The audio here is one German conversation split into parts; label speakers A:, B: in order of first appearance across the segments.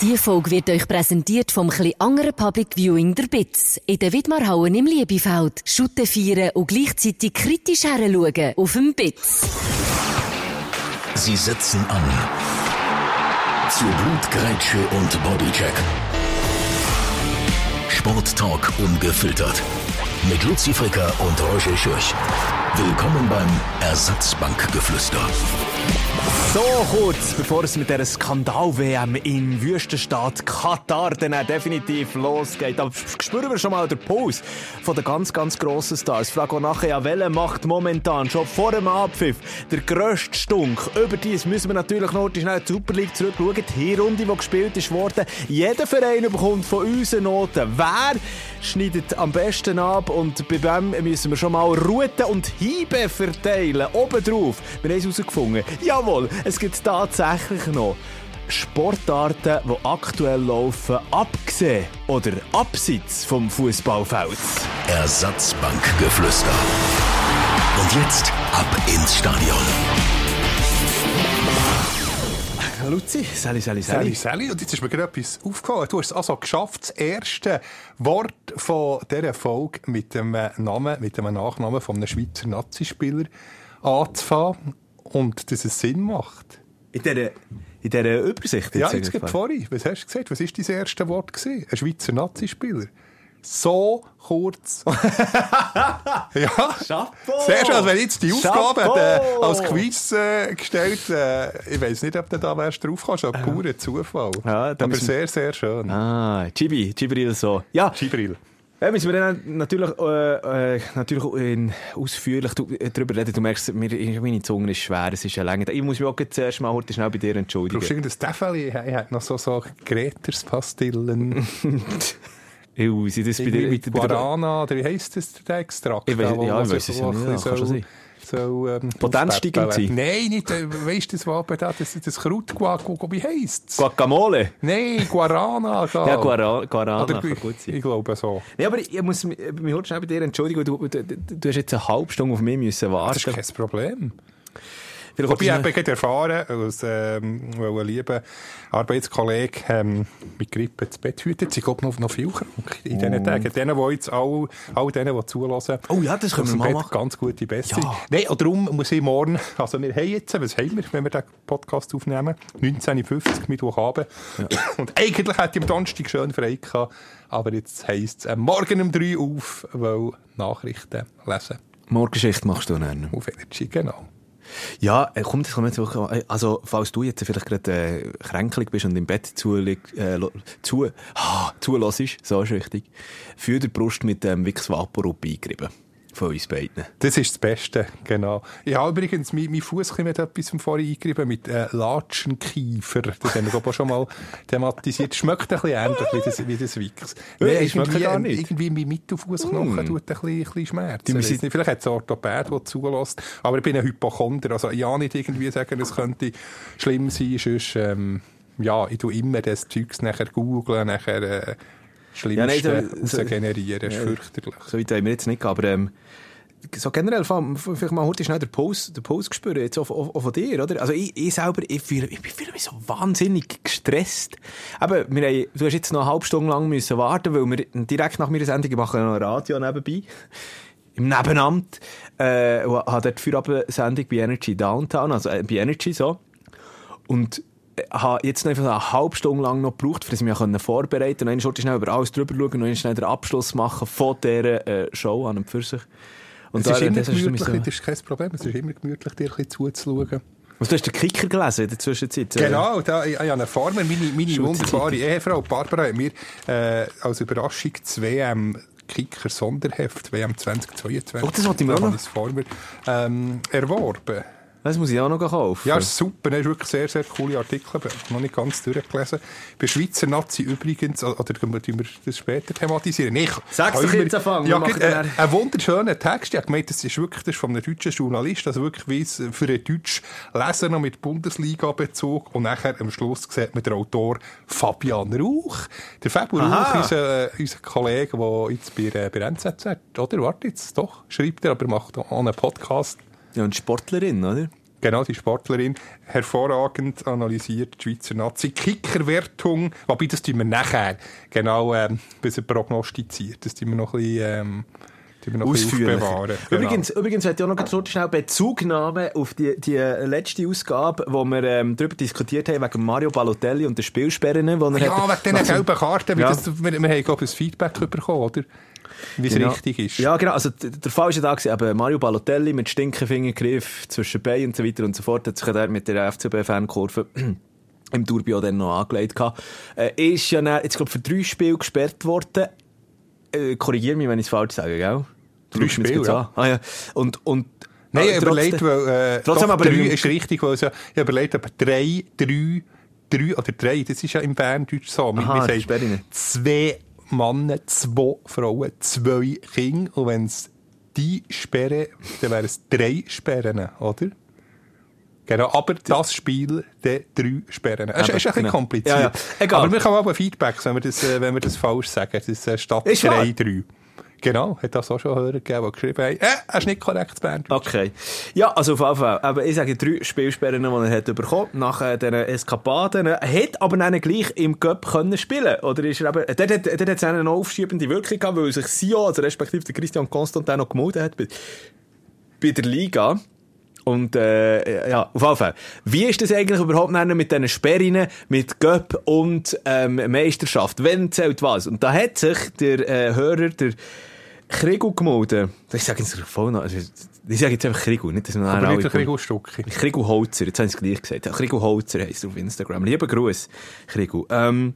A: Die Folge wird euch präsentiert vom chli anderen Public Viewing der Bitz. In der Widmarhauen im Liebefeld. Schutte feiern und gleichzeitig kritisch heranschauen auf dem Bitz.
B: Sie setzen an. Zu Blutgrätsche und Bodycheck. Sporttalk ungefiltert. Mit Luzi Fricker und Roger Schürch. Willkommen beim Ersatzbankgeflüster.
C: So kurz, bevor es mit dieser Skandal-WM in Wüstenstadt Katar dann definitiv losgeht. Aber spüren wir schon mal den Puls von den ganz, ganz grossen Stars. Frage auch nachher, ja, welche macht momentan schon vor dem Abpfiff der grösste Stunk? Überdies müssen wir natürlich noch schnell die Super League zurückschauen. Die Runde, die gespielt ist worden. Jeder Verein bekommt von uns eine Note. Wer schneidet am besten ab? Und bei wem müssen wir schon mal Routen und Hiebe verteilen? Obendrauf. Wir haben es herausgefunden. Jawohl, es gibt tatsächlich noch Sportarten, die aktuell laufen, abgesehen oder abseits vom Fußballfeld.
B: Ersatzbankgeflüster. Und jetzt ab ins Stadion.
C: Luzi, Sally, Sally,
D: Sally, Sally. Und jetzt ist mir gerade etwas aufgefallen. Du hast es also geschafft, das erste Wort von dieser Folge mit dem Namen, mit dem Nachnamen von einem Schweizer Nazispieler anzufangen und dass es Sinn macht.
C: In dieser, in dieser Übersicht?
D: Ja, jetzt gerade vorhin. Was hast du gesagt? Was war dein erstes Wort? Gewesen? Ein Schweizer Nazispieler. So kurz. ja.
C: Chapeau.
D: Sehr schön. Also wenn jetzt die Aufgabe äh, als Quiz äh, gestellt, äh, ich weiß nicht, ob du da wärst drauf kannst, aber purer Zufall.
C: Ja,
D: aber sehr, sehr schön.
C: Ah, Chibi, Chibril so. Ja,
D: Gibril.
C: Ja, müssen wir dann natürlich, äh, äh, natürlich in, ausführlich äh, darüber reden. Du merkst, mir, meine Zunge ist schwer, es ist eine Länge. Ich muss mich auch zuerst mal heute schnell bei dir entschuldigen.
D: Brauchst du irgendein Täfeli? Ich habe noch so, so Greters-Pastillen.
C: Ew, sind das bei dir mit,
D: Guarana, oder wie heisst das, der Extrakt?
C: Ich
D: wo-
C: ja, ich weiss es ja nicht, kann schon sein.
D: So, ähm,
C: Potenzsteigend
D: aufpeppeln.
C: sein?
D: Nein, nicht, äh, weisst du, das da, das, das Kraut, Gua- Gua- wie heisst es?
C: Guacamole?
D: Nein, Guarana.
C: Ja, Guara, Guarana,
D: Oder,
C: kann gut sein.
D: ich glaube so.
C: Nee, aber ich muss mich heute schnell bei dir entschuldigen, du, du, du, du hast jetzt eine halbe Stunde auf mich müssen warten.
D: Das ist kein Problem.
C: Vielleicht
D: Wobei ich habe gerade erfahren, als ähm, ein lieber Arbeitskollege ähm, mit Grippe zu Bett hütet, sie glaube noch, noch viel krank in diesen Tagen. Denen, die jetzt all, all denen, die zulassen,
C: Oh ja, das können wir mal machen.
D: ganz gute Besserung.
C: Ja.
D: Nein, und darum muss ich morgen, also wir haben jetzt, was haben wir, wenn wir den Podcast aufnehmen? 19.50 Mittwochabend. Und eigentlich hätte ich am Donnerstag schön frei gehabt, aber jetzt heisst es äh, morgen um 3 Uhr auf, weil Nachrichten lesen.
C: Morgenschicht machst du dann.
D: Auf Energy, genau.
C: Ja, äh, komm, das kommt jetzt wirklich, also, falls du jetzt vielleicht gerade äh, kränklich bist und im Bett zu, äh, zu, ah, zulässt, so ist richtig, für die Brust mit dem Vicks Vaporub eingerieben. Von uns beiden.
D: Das ist das Beste, genau. Ich habe übrigens mein, mein Fuß mit etwas vom vorhin eingerieben, mit äh, Latschenkiefer. Das haben wir glaub ich, auch schon mal thematisiert. Schmeckt ein bisschen ähnlich wie das, wie das Wix.
C: Ja, ich schmecke
D: irgendwie,
C: gar
D: ähm,
C: nicht.
D: irgendwie mein Mittelfußknochen
C: Mm.
D: tut ein bisschen, ein bisschen Schmerz.
C: Die
D: Ich
C: müssen-
D: vielleicht hat es Orthopäd, der zulässt. Aber ich bin ein Hypochonder. Also, ja, nicht irgendwie sagen, es könnte schlimm sein. Sonst, ähm, ja, ich tue immer das Zeugs nachher googeln, nachher, äh, Schlimmste
C: nein, so- so-
D: generieren. Das ist
C: Ja.
D: fürchterlich.
C: So weit haben wir jetzt nicht, aber ähm, so generell, vielleicht mal heute schnell den Puls, den Puls gespürt, jetzt auch, auch, auch von dir, oder? Also ich, ich selber, ich fühle, ich fühle mich so wahnsinnig gestresst. Aber wir du hast jetzt noch eine halbe Stunde lang müssen warten, weil wir direkt nach meiner Sendung, ich mache noch ein Radio nebenbei, im Nebenamt, äh, habe dort Feierabend-Sendung bei Energy Downtown, also äh, bei Energy so. Und habe jetzt noch eine halbe Stunde lang noch gebraucht, das ich mich vorbereiten konnte. Und dann schnell über alles drüber schauen und dann schnell den Abschluss machen von dieser äh, Show an und für sich. Und
D: Es ist
C: da-
D: immer gemütlich,
C: mich
D: das ist kein Problem. Es ist immer gemütlich, dir ein bisschen zuzuschauen.
C: Was, du hast den Kicker gelesen in der Zwischenzeit? äh?
D: Genau, da, ich, ich habe einen Farmer, meine, meine wunderbare Ehefrau Barbara hat mir äh, als Überraschung das WM Kicker Sonderheft WM 2022
C: Oh, das ich mir auch noch-
D: Farmer ähm, erworben.
C: Das muss ich auch noch kaufen.
D: Ja, ist super. Das ist wirklich sehr, sehr coole Artikel. Ich habe noch nicht ganz durchgelesen. Bei Schweizer Nazi übrigens, oder tun wir das später thematisieren? Ich-
C: Sag's doch jetzt anfangen,
D: Ja, äh, ein wunderschöner Text. Ich habe gemeint, das ist wirklich das ist von einem deutschen Journalist, also wirklich wie es für einen deutschen Leser noch mit Bundesliga-Bezug. Und nachher am Schluss sieht man den Autor Fabian Rauch. Der Fabian
C: Aha.
D: Rauch, unser, äh, unser Kollege, der jetzt bei, äh, bei NZZ, oder? Warte jetzt, doch, schreibt er, aber macht auch einen Podcast.
C: Ja, und Sportlerin, oder?
D: Genau, die Sportlerin. Hervorragend analysiert die Schweizer Nazi. Kickerwertung, wobei das tun wir nachher genau ähm, ein bisschen prognostiziert. Das tun wir noch ein bisschen, ähm, wir noch aufbewahren. Genau.
C: Übrigens, übrigens möchte ich auch noch ganz schnell Bezugnahme auf die, die letzte Ausgabe, wo wir ähm, darüber diskutiert haben, wegen Mario Balotelli und der Spielsperren, die er
D: Ja,
C: hat.
D: wegen diesen gelben Karten. weil
C: Ja.
D: Das, wir, wir haben, glaube ich, ein Feedback bekommen, oder? Wie es
C: Genau.
D: richtig ist.
C: Ja, genau. Also, der Fall war ja da, gewesen, eben Mario Balotelli mit Stinkefingergriff zwischen Beinen und so weiter und so fort, hat sich dort mit der FCB-Fankurve im Turbio dann noch angelegt. Äh, ist ja dann, jetzt, glaub, für drei Spiele gesperrt worden. Äh, korrigier mich, wenn ich es falsch sage, gell? Du
D: Drei Spiele, ja.
C: an. Ah, ja. Und, und,
D: Nein, ich
C: äh,
D: habe überlegt, weil, äh,
C: trotzdem
D: doch,
C: aber
D: drei ist richtig, weil es ja, ich überlegt, aber drei, drei, drei oder drei, das ist ja im Berndeutsch so.
C: Aha,
D: sagen
C: Sperrine.
D: zwei Männer, zwei Frauen, zwei Kinder und wenn es die sperren, dann wären es drei Sperren, oder? Genau, aber das Spiel, dann drei Sperren. Es ist, ist ein bisschen
C: genau.
D: kompliziert.
C: Ja, ja. Egal.
D: Aber wir können aber Feedback, wenn wir das, äh, wenn wir das falsch sagen. Das ist äh, statt
C: Ist
D: drei, drei. Genau, hat das auch schon gegeben, die geschrieben haben, äh, hast nicht korrekt Berndeutsch.
C: Okay. Ja, also auf jeden Fall. Aber ich sage drei Spielsperren, die er hat bekommen nach äh, diesen Eskapaden. Er hat aber dann gleich im Cup können spielen Oder ist er eben, dort, hat- dort hat es eine aufschiebende Wirkung gehabt, weil sich Sio, also respektive der Christian Constantin noch gemeldet hat bei, bei der Liga. Und äh, ja, auf jeden Fall. Wie ist das eigentlich überhaupt mit diesen Sperren, mit Göpp und ähm, Meisterschaft? Wenn zählt was? Und da hat sich der äh, Hörer, der Krigu gemeldet. Ich sage jetzt voll noch, also, ich sage jetzt einfach Krigu, nicht, dass nachher
D: Aber nicht. Kriegel-Stückchen.
C: Krigu Holzer, jetzt haben sie es gleich gesagt. Krigu Holzer heisst auf Instagram. Lieber Gruß, Krigu. Ähm,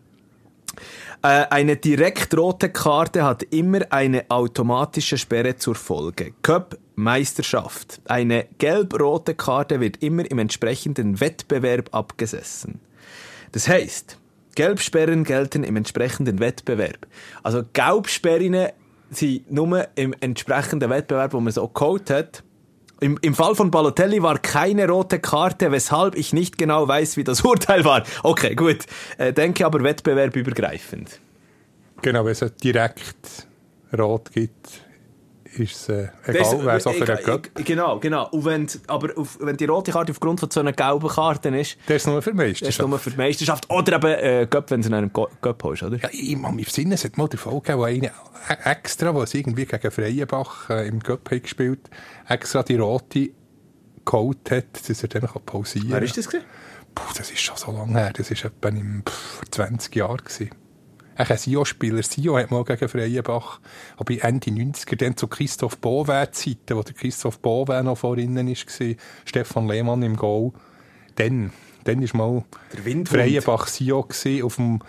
C: äh, eine direkt rote Karte hat immer eine automatische Sperre zur Folge. Cup Meisterschaft. Eine gelb-rote Karte wird immer im entsprechenden Wettbewerb abgesessen. Das heißt, Gelbsperren gelten im entsprechenden Wettbewerb. Also Gelbsperren sind nur im entsprechenden Wettbewerb, wo man so geholt hat. Im, Im Fall von Balotelli war keine rote Karte, weshalb ich nicht genau weiß, wie das Urteil war. Okay, gut. Äh, denke aber wettbewerbübergreifend.
D: Genau, wenn es direkt rot gibt, ist es äh, egal, wer es
C: egal-
D: einen Cup.
C: Genau, genau. Und wenn, aber auf, wenn die rote Karte aufgrund von so einer gelben Karte ist,
D: Der ist nur für mich.
C: das ist nur für die Meisterschaft. Oder eben äh, Cup, wenn du in einem Cup hast, oder?
D: Ja, ich kann mich besinnen, es hat mal der Fall gegeben, wo einer extra, wo es irgendwie gegen Freienbach äh, im Cup hat gespielt extra die rote geholt hat, dass er dann kann pausieren
C: Wer ist das gewesen?
D: Puh, das ist schon so lange her. Das war etwa im, pff, vor 20 Jahren. Gewesen. Ein Sio-Spieler. Sio hat mal gegen Freienbach, aber Ende 90er, dann zu Christoph Bowe-Zeiten, wo der Christoph Bowe noch vorinnen war, Stefan Lehmann im Goal. Dann, dann ist mal
C: Der Windhund.
D: Freienbach Sio gewesen, auf dem,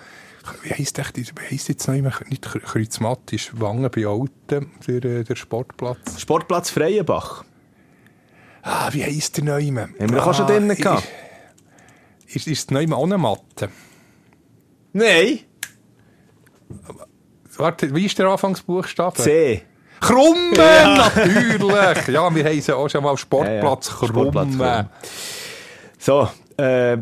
D: wie heisst echt, wie heisst jetzt noch immer, nicht Kre- Kreuzmatt, ist Wangen bei Alten, der, äh, der Sportplatz.
C: Sportplatz Freienbach.
D: Ah, wie heisst der Neumann?
C: Haben wir auch schon drinnen gehabt?
D: Ist, ist, ist der Neumann ohne Matte?
C: Nein.
D: Warte, wie ist der Anfangsbuchstabe?
C: C.
D: Krummen, natürlich! Ja, wir sie auch schon mal Sportplatz
C: Ja, ja.
D: Krummen.
C: Krummen. So, äh,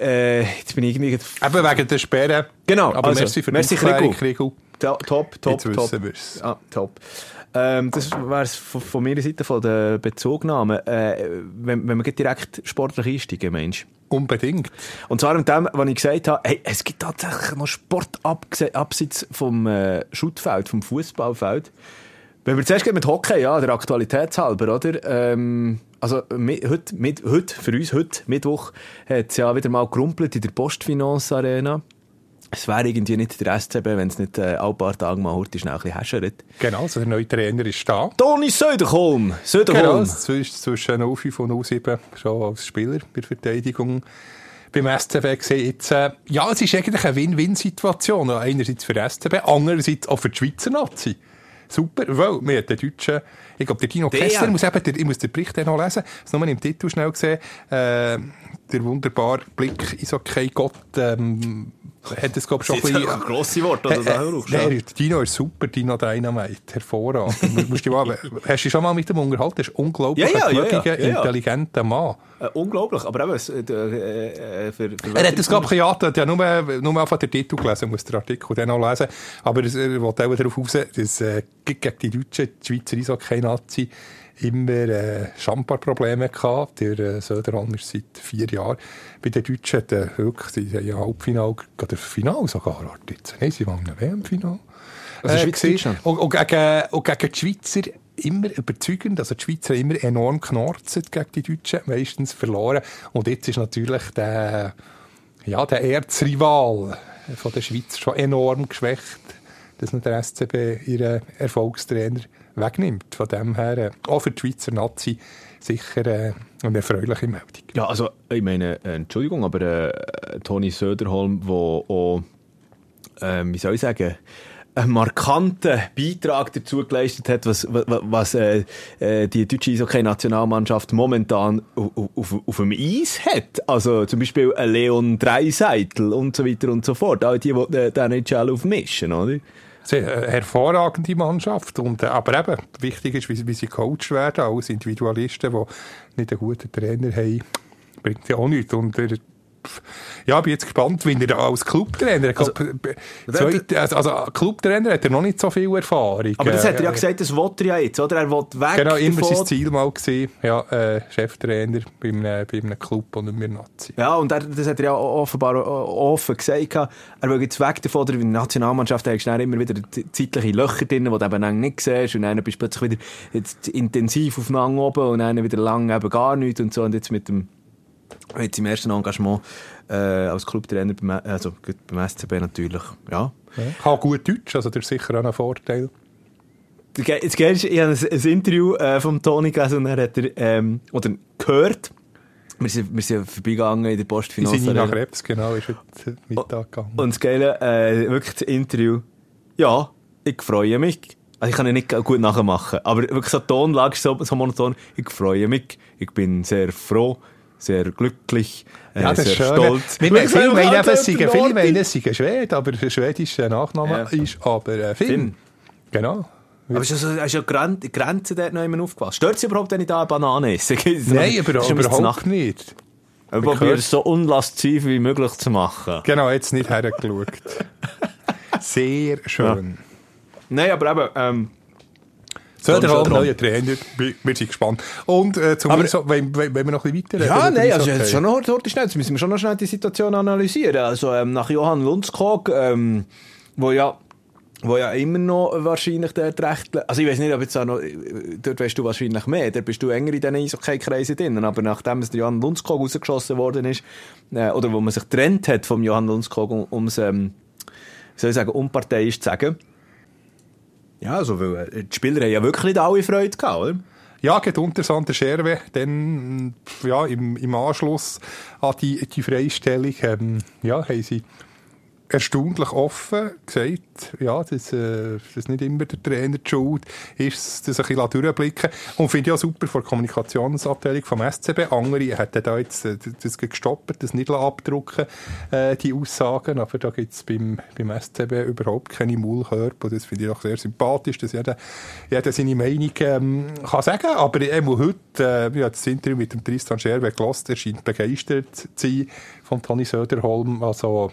C: äh, jetzt bin ich irgendwie...
D: Eben wegen der Sperre.
C: Genau,
D: Aber
C: also,
D: merci für
C: merci,
D: die Aufklärung.
C: To- Top, top,
D: Jetzt
C: top. Ah, top. Ähm, das wäre es von, von meiner Seite von der Bezugnahme. Äh, wenn, wenn wir direkt sportlich einsteigen, Mensch.
D: Unbedingt.
C: Und zwar mit dem, was ich gesagt habe, hey, es gibt tatsächlich noch Sport abseits vom äh, Schuttfeld, vom Fußballfeld. Wenn wir zuerst mit Hockey, ja, der Aktualitätshalber, oder? Ähm, also, mi- heute, mit, heute, für uns heute, Mittwoch, hat es ja wieder mal gerumpelt in der Postfinance Arena. Es wäre irgendwie nicht der SCB, wenn es nicht äh, alle paar Tage mal heute schnell ein bisschen häschert.
D: Genau, also der neue Trainer ist da.
C: Toni Söderholm!
D: Genau,
C: Söderholm!
D: zwischen, zwischen 05 und 07 schon als Spieler bei der Verteidigung beim SCB gesehen. Jetzt, äh, ja, es ist eigentlich eine Win-Win-Situation. Einerseits für den SCB, andererseits auch für die Schweizer Nazi. Super, weil wir den Deutschen, ich glaube, der Dino
C: Der-
D: Kessler, muss eben, der, ich muss den Bericht noch lesen, das nur im Titel schnell gesehen, äh, der wunderbare Blick ist okay, Gott, ähm, hat es, glaube ich, schon ein bisschen...
C: grosse Worte, oder?
D: Äh, äh, nein, Dino ist super, Dino Dynamite, hervorragend. Du musst dich mal, hast du dich schon mal mit dem unterhalten? Das ist ein unglaublich
C: Ja, ja, ja,
D: kluger,
C: ja,
D: intelligenter Mann.
C: Äh, unglaublich, aber eben, es, äh, äh, für, für
D: Er hat das, glaube ich, ja, ja nur, nur einfach den Titel gelesen, muss den Artikel dann noch lesen. Aber es- er will auch darauf raus, dass äh, gegen die Deutschen, die Schweizer Eishockey-Nazi, immer äh, Schamparprobleme gehabt. Der äh, Söderholm ist seit vier Jahren bei den Deutschen hat, äh, wirklich ja Halbfinale, oder Finale sogar, jetzt. Nein, sie waren im WM-Final.
C: Also Schweiz-Deutschland?
D: und, und, gegen, und gegen die Schweizer immer überzeugend. Also die Schweizer haben immer enorm knorzt gegen die Deutschen, meistens verloren. Und jetzt ist natürlich der, ja, der Erzrival von der Schweiz schon enorm geschwächt, dass nicht der SCB ihren Erfolgstrainer wegnimmt. Von dem her, äh, auch für die Schweizer Nazi, sicher äh, eine erfreuliche Meldung.
C: Ja, also, ich meine, äh, Entschuldigung, aber äh, Toni Söderholm, der auch, äh, wie soll ich sagen, einen markanten Beitrag dazu geleistet hat, was, was, was äh, die deutsche Eishockey-Nationalmannschaft momentan auf, auf, auf, dem Eis hat. Also zum Beispiel ein Leon Dreiseitel und so weiter und so fort. All die, die den NHL aufmischen, oder?
D: Sehr eine hervorragende Mannschaft. Und, äh, aber eben, wichtig ist, wie, wie sie gecoacht werden. Als Individualisten, die nicht einen guten Trainer haben, bringt ja auch nichts. Und der ja, bin jetzt gespannt, wie er als Clubtrainer, also, zwei, also, also Clubtrainer hat er noch nicht so viel Erfahrung.
C: Aber das hat er ja gesagt, das will er ja jetzt, oder? Er will weg
D: Genau, immer davon. sein Ziel mal gesehen, ja, äh, Cheftrainer bei einem, bei einem Club und nicht mehr Nazi.
C: Ja, und er, das hat er ja offenbar offen gesagt, er will jetzt weg davon, in der Nationalmannschaft hast du immer wieder zeitliche Löcher drin, die du eben nicht siehst und dann bist du plötzlich wieder jetzt intensiv aufeinander oben und dann wieder lang eben gar nichts und so und jetzt mit dem jetzt im ersten Engagement äh, als Clubtrainer beim, also beim SCB natürlich, ja.
D: ja. Kann gut Deutsch, also das ist sicher auch ein Vorteil.
C: Jetzt gehst, ich habe ein, ein Interview äh, vom Toni gelesen und er hat er, ähm, oder gehört, wir sind, wir sind vorbeigegangen in der Postfinanz.
D: Wir sind nach Krebs, genau, ist heute Mittag gegangen.
C: Und das Geile, äh, wirklich das Interview, ja, ich freue mich. Also ich kann ihn nicht gut nachmachen, aber wirklich so Tonlage, so, so monoton, ich freue mich, ich bin sehr froh, sehr glücklich, äh, ja, das sehr ist stolz.
D: Wir meinen, viele meinen es viele meinen, es sei Schwede, aber der schwedische Nachname ja. ist aber äh, Finn. Finn. Genau.
C: Aber ja, ist ja Gren Grenze dort noch immer aufgepasst. Stört es überhaupt, wenn ich da eine Banane esse?
D: Nein, aber, überhaupt nicht.
C: Ich probiere es so unlasziv wie möglich zu machen.
D: Genau, jetzt nicht hergeschaut. Sehr schön. Ja.
C: Nein, aber eben, ähm,
D: Söderholm, neuer Trainer, wir sind gespannt. Und äh, zum aber, so, wenn, wenn, wir noch ein bisschen weiter
C: Ja, nein, also jetzt schon noch dort schnell, jetzt müssen wir schon noch schnell die Situation analysieren. Also ähm, nach Johann Lundskog, ähm, wo ja wo ja immer noch wahrscheinlich dort recht, also ich weiß nicht, ob jetzt auch noch, dort weißt du wahrscheinlich mehr, da bist du enger in diesen Eishockey-Kreisen drin, aber nachdem es der Johann Lundskog rausgeschossen worden ist, äh, oder wo man sich getrennt hat vom Johann Lundskog, um es, ähm, soll ich sagen, unparteiisch zu sagen, ja, also, weil äh, die Spieler haben ja wirklich nicht alle Freude gehabt, oder?
D: Ja, geht unter Sander Scherwe, dann, ja, im, im Anschluss an die, die Freistellung, ähm, ja, haben sie erstaunlich offen gesagt, ja, dass, äh, dass nicht immer der Trainer die Schuld ist, das ein bisschen durchblicken Und finde ich auch super von der Kommunikationsabteilung vom SCB. Andere hätten da jetzt äh, das gestoppt, das nicht abdrucken, äh, die Aussagen. Aber da gibt es beim, beim SCB überhaupt keine Maulkörper. Das finde ich auch sehr sympathisch, dass jeder, jeder seine Meinung ähm, kann sagen Aber eben heute, äh, ja, das Interview mit dem Tristan Scherwe gelost, er scheint begeistert zu sein von Toni Söderholm. Also,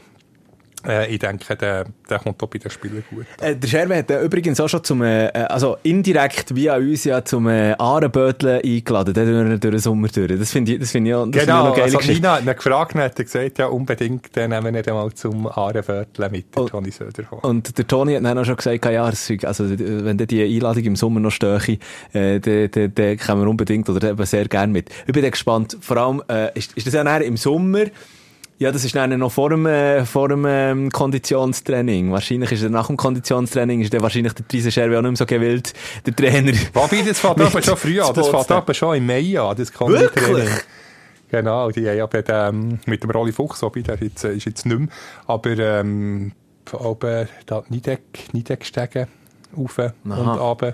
D: ich denke, der, der kommt auch bei den Spielern gut.
C: Äh, der Scherwe hat äh, übrigens auch schon zum, äh, also indirekt via uns ja zum äh, Ahrenböteln eingeladen, der durch, durch den Sommer durch. Das finde ich, das finde ich, auch, das
D: genau,
C: find ich
D: also Nina hat ihn gefragt hat gesagt, ja unbedingt, dann nehmen wir nicht einmal zum Ahrenböteln mit, der Toni Söderholm.
C: Und der Toni hat dann auch schon gesagt, ja, also wenn die Einladung im Sommer noch stöche, äh, dann, dann, dann kommen wir unbedingt oder eben sehr gerne mit. Ich bin gespannt, vor allem, äh, ist, ist das ja im Sommer, ja, das ist dann noch vor dem, äh, vor dem ähm, Konditionstraining. Wahrscheinlich ist er nach dem Konditionstraining ist der wahrscheinlich der Scherbe auch nicht mehr so gewillt, der Trainer.
D: Wobei, das fängt aber schon früh an. Das fängt aber schon im Mai an, das
C: Konditraining.
D: Genau, die haben ja bei dem, mit dem Rolli Fuchs, wobei der jetzt, ist jetzt nicht mehr, aber ähm, oben da Nideck, Nideckstegen rauf Aha. und runter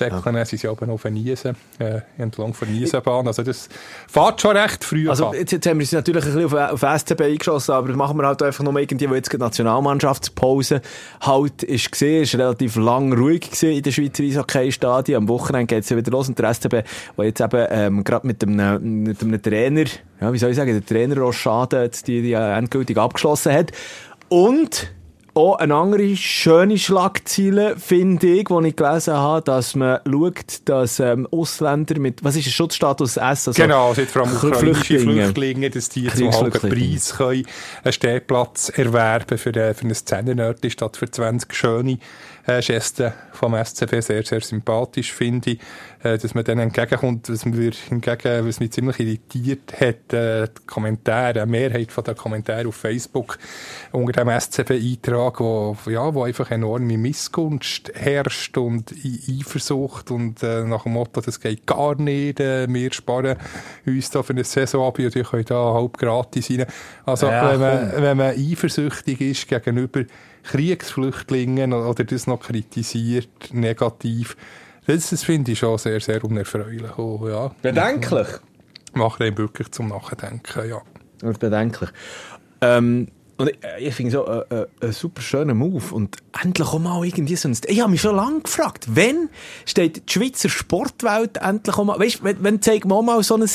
D: Ja. Dann sind sie oben auf Niesen, äh, entlang der Niesenbahn. Also das fährt schon recht früh
C: Also jetzt, jetzt haben wir uns natürlich ein bisschen auf, auf SCB eingeschossen, aber das machen wir halt einfach noch irgendwie, weil jetzt die Nationalmannschaftspause halt ist gesehen, ist relativ lang ruhig gesehen in der Schweizer Eishockey-Stadien. Am Wochenende geht es ja wieder los und der SCB, der jetzt eben ähm, gerade mit einem, mit einem Trainer, ja, wie soll ich sagen, der Trainer Rochade jetzt die, die endgültig abgeschlossen hat. Und auch eine andere schöne Schlagzeile, finde ich, die ich gelesen habe, dass man schaut, dass ähm, Ausländer mit, was ist der Schutzstatus S? Also
D: genau, sind vor allem ukrainische
C: Flüchtlinge.
D: Flüchtlinge, dass die zum halben. Preis können einen Stehplatz erwerben für, äh, für ein Zehnerörtchen statt für 20 schöne äh, Gesten vom SCB. Sehr, sehr sympathisch, finde ich, äh, dass man denen entgegenkommt. Was, mir hingegen, was mich ziemlich irritiert hat, äh, die Kommentare, eine Mehrheit von den Kommentaren auf Facebook unter dem SCB-Eintrag, wo, ja, wo einfach enorme Missgunst herrscht und Eifersucht und äh, nach dem Motto, das geht gar nicht, äh, wir sparen uns da für eine Saison ab und ihr könnt da halb gratis rein. Also
C: Ja,
D: wenn, man, wenn man eifersüchtig ist gegenüber Kriegsflüchtlingen oder das noch kritisiert, negativ, das, das finde ich schon sehr, sehr unerfreulich. Oh, ja.
C: Bedenklich.
D: Macht einen wirklich zum Nachdenken, ja.
C: Bedenklich. Ähm, und ich, ich finde so äh, äh, ein super schöner Move. Und endlich auch mal irgendwie so ein... Ich habe mich schon lange gefragt, wann steht die Schweizer Sportwelt endlich auch mal... Weißt du, wenn, wenn zeigt man auch mal so ein,